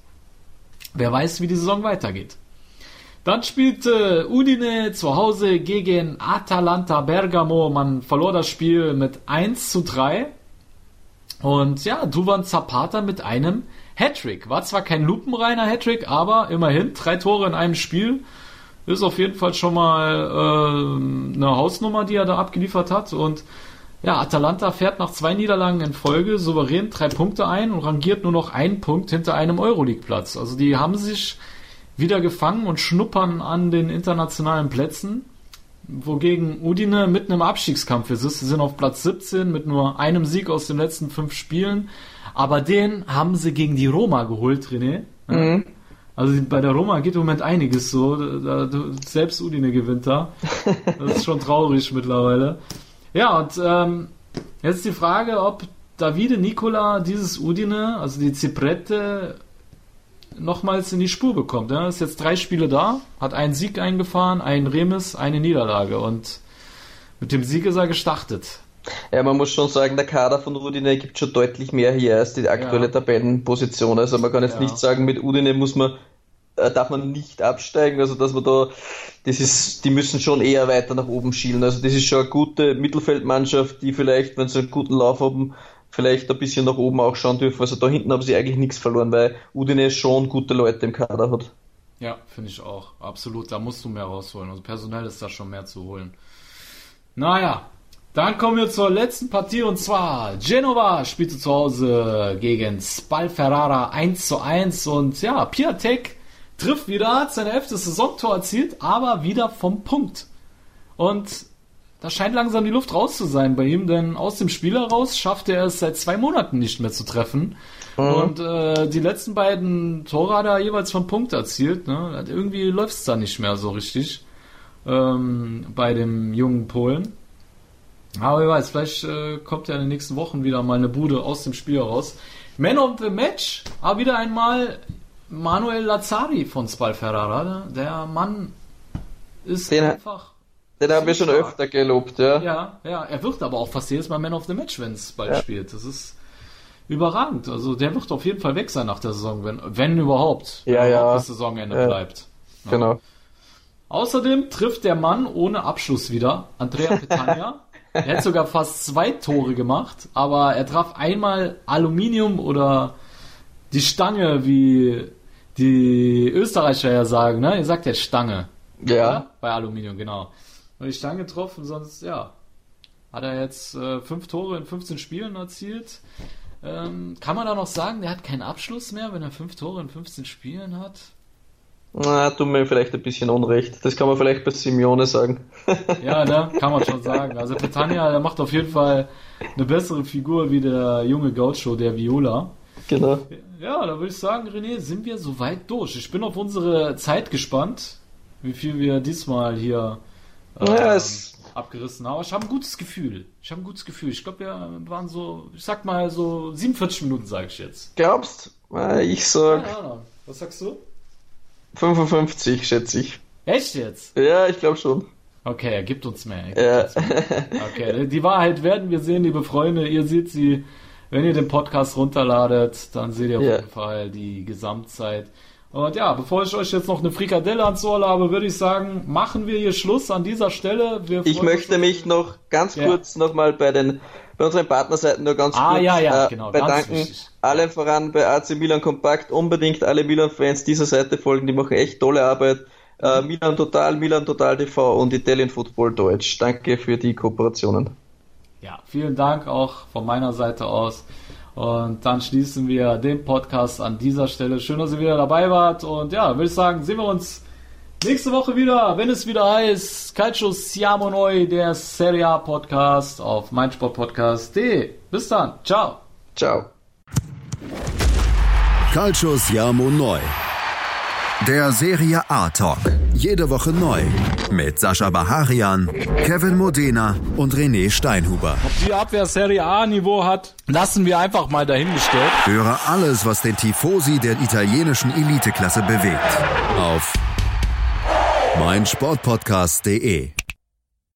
wer weiß, wie die Saison weitergeht. Dann spielte Udine zu Hause gegen Atalanta Bergamo. Man verlor das Spiel mit 1 zu 3. Und ja, Duvan Zapata mit einem Hattrick. War zwar kein lupenreiner Hattrick, aber immerhin drei Tore in einem Spiel. Ist auf jeden Fall schon mal ähm, eine Hausnummer, die er da abgeliefert hat. Und ja, Atalanta fährt nach zwei Niederlagen in Folge souverän drei Punkte ein und rangiert nur noch einen Punkt hinter einem Euroleague-Platz. Also die haben sich wieder gefangen und schnuppern an den internationalen Plätzen. Wogegen Udine mitten im Abstiegskampf ist. Sie sind auf Platz 17 mit nur einem Sieg aus den letzten fünf Spielen. Aber den haben sie gegen die Roma geholt, René. Mhm. Also bei der Roma geht im Moment einiges so. Da, da, selbst Udine gewinnt da. Das ist schon traurig mittlerweile. Ja, und ähm, jetzt die Frage, ob Davide Nicola dieses Udine, also die Ziprette, nochmals in die Spur bekommt. Er ist jetzt drei Spiele da, hat einen Sieg eingefahren, einen Remis, eine Niederlage und mit dem Sieg ist er gestartet. Ja, man muss schon sagen, der Kader von Udine gibt schon deutlich mehr hier als die aktuelle Ja. Tabellenposition. Also man kann jetzt Ja. nicht sagen, mit Udine muss man, äh, darf man nicht absteigen. Also dass man da, das ist, die müssen schon eher weiter nach oben schielen. Also das ist schon eine gute Mittelfeldmannschaft, die vielleicht, wenn sie einen guten Lauf haben, vielleicht ein bisschen nach oben auch schauen dürfen. Also da hinten haben sie eigentlich nichts verloren, weil Udine schon gute Leute im Kader hat. Ja, finde ich auch. Absolut, da musst du mehr rausholen. Also personell ist da schon mehr zu holen. Naja, dann kommen wir zur letzten Partie und zwar Genova spielte zu Hause gegen Spal Ferrara 1 zu 1 und ja, Piatek trifft wieder, hat sein elftes Saisontor erzielt, aber wieder vom Punkt. Und da scheint langsam die Luft raus zu sein bei ihm, denn aus dem Spiel heraus schaffte er es seit zwei Monaten nicht mehr zu treffen. Und äh, die letzten beiden Tore hat er jeweils vom Punkt erzielt. Ne? Irgendwie läuft es da nicht mehr so richtig ähm, bei dem jungen Polen. Aber wer weiß, vielleicht äh, kommt ja in den nächsten Wochen wieder mal eine Bude aus dem Spiel heraus. Man of the Match, aber wieder einmal Manuel Lazzari von Spal Ferrara. ne? Der Mann ist Den- einfach. Den haben wir schon Stark. öfter gelobt, ja. Ja, ja, er wird aber auch fast jedes Mal Man of the Match, wenn es bald Ja. spielt. Das ist überragend. Also der wird auf jeden Fall weg sein nach der Saison, wenn, wenn überhaupt. Ja, wenn ja. überhaupt bis Saisonende Ja. bleibt. Ja. Genau. Außerdem trifft der Mann ohne Abschluss wieder, Andrea Petagna. Er hat sogar fast zwei Tore gemacht, aber er traf einmal Aluminium oder die Stange, wie die Österreicher ja sagen, ne? Ihr sagt ja Stange. Ja. Oder? Bei Aluminium, genau. Und die Stange getroffen, sonst, ja. Hat er jetzt äh, fünf Tore in 15 Spielen erzielt. Ähm, kann man da noch sagen, der hat keinen Abschluss mehr, wenn er fünf Tore in 15 Spielen hat? Na, tut mir vielleicht ein bisschen Unrecht. Das kann man vielleicht bei Simeone sagen. Ja, ne? Kann man schon sagen. Also Petania, der macht auf jeden Fall eine bessere Figur wie der junge Gaucho, der Viola. genau. Ja, da würde ich sagen, René, sind wir soweit durch. Ich bin auf unsere Zeit gespannt, wie viel wir diesmal hier ähm, Ja, es- abgerissen haben. Aber ich habe ein gutes Gefühl. Ich habe ein gutes Gefühl. Ich glaube, wir waren so, ich sag mal so 47 Minuten, sage ich jetzt. Glaubst? Äh, Ich sag Keine Ahnung. Was sagst du? 55, schätze ich. Echt jetzt? Ja, ich glaube schon. Okay, er gibt uns mehr. Gibt Ja. uns mehr. Okay, die Wahrheit werden wir sehen, liebe Freunde. Ihr seht sie, wenn ihr den Podcast runterladet, dann seht ihr auf Ja. jeden Fall die Gesamtzeit. Und ja, bevor ich euch jetzt noch eine Frikadelle ans Ohr habe, würde ich sagen, machen wir hier Schluss an dieser Stelle. Ich möchte mich noch ganz Ja. kurz nochmal bei den bei unseren Partnerseiten nur ganz Ah, kurz ja, ja, äh, genau, ganz bedanken. wichtig. Alle voran bei AC Milan Kompakt, unbedingt alle Milan-Fans dieser Seite folgen, die machen echt tolle Arbeit. äh, Milan Total, Milan Total TV und Italian Football Deutsch. Danke für die Kooperationen. Ja, vielen Dank auch von meiner Seite aus. Und dann schließen wir den Podcast an dieser Stelle. Schön, dass ihr wieder dabei wart. Und ja, würde ich sagen, sehen wir uns nächste Woche wieder, wenn es wieder heißt Calcio Siamo Noi, der Serie A Podcast auf meinsportpodcast.de. Bis dann. Ciao. Ciao. Calcio Siamo Neu. Der Serie A Talk. Jede Woche neu. Mit Sascha Baharian, Kevin Modena und René Steinhuber. Ob die Abwehr Serie A Niveau hat, lassen wir einfach mal dahingestellt. Höre alles, was den Tifosi der italienischen Eliteklasse bewegt. Auf meinsportpodcast.de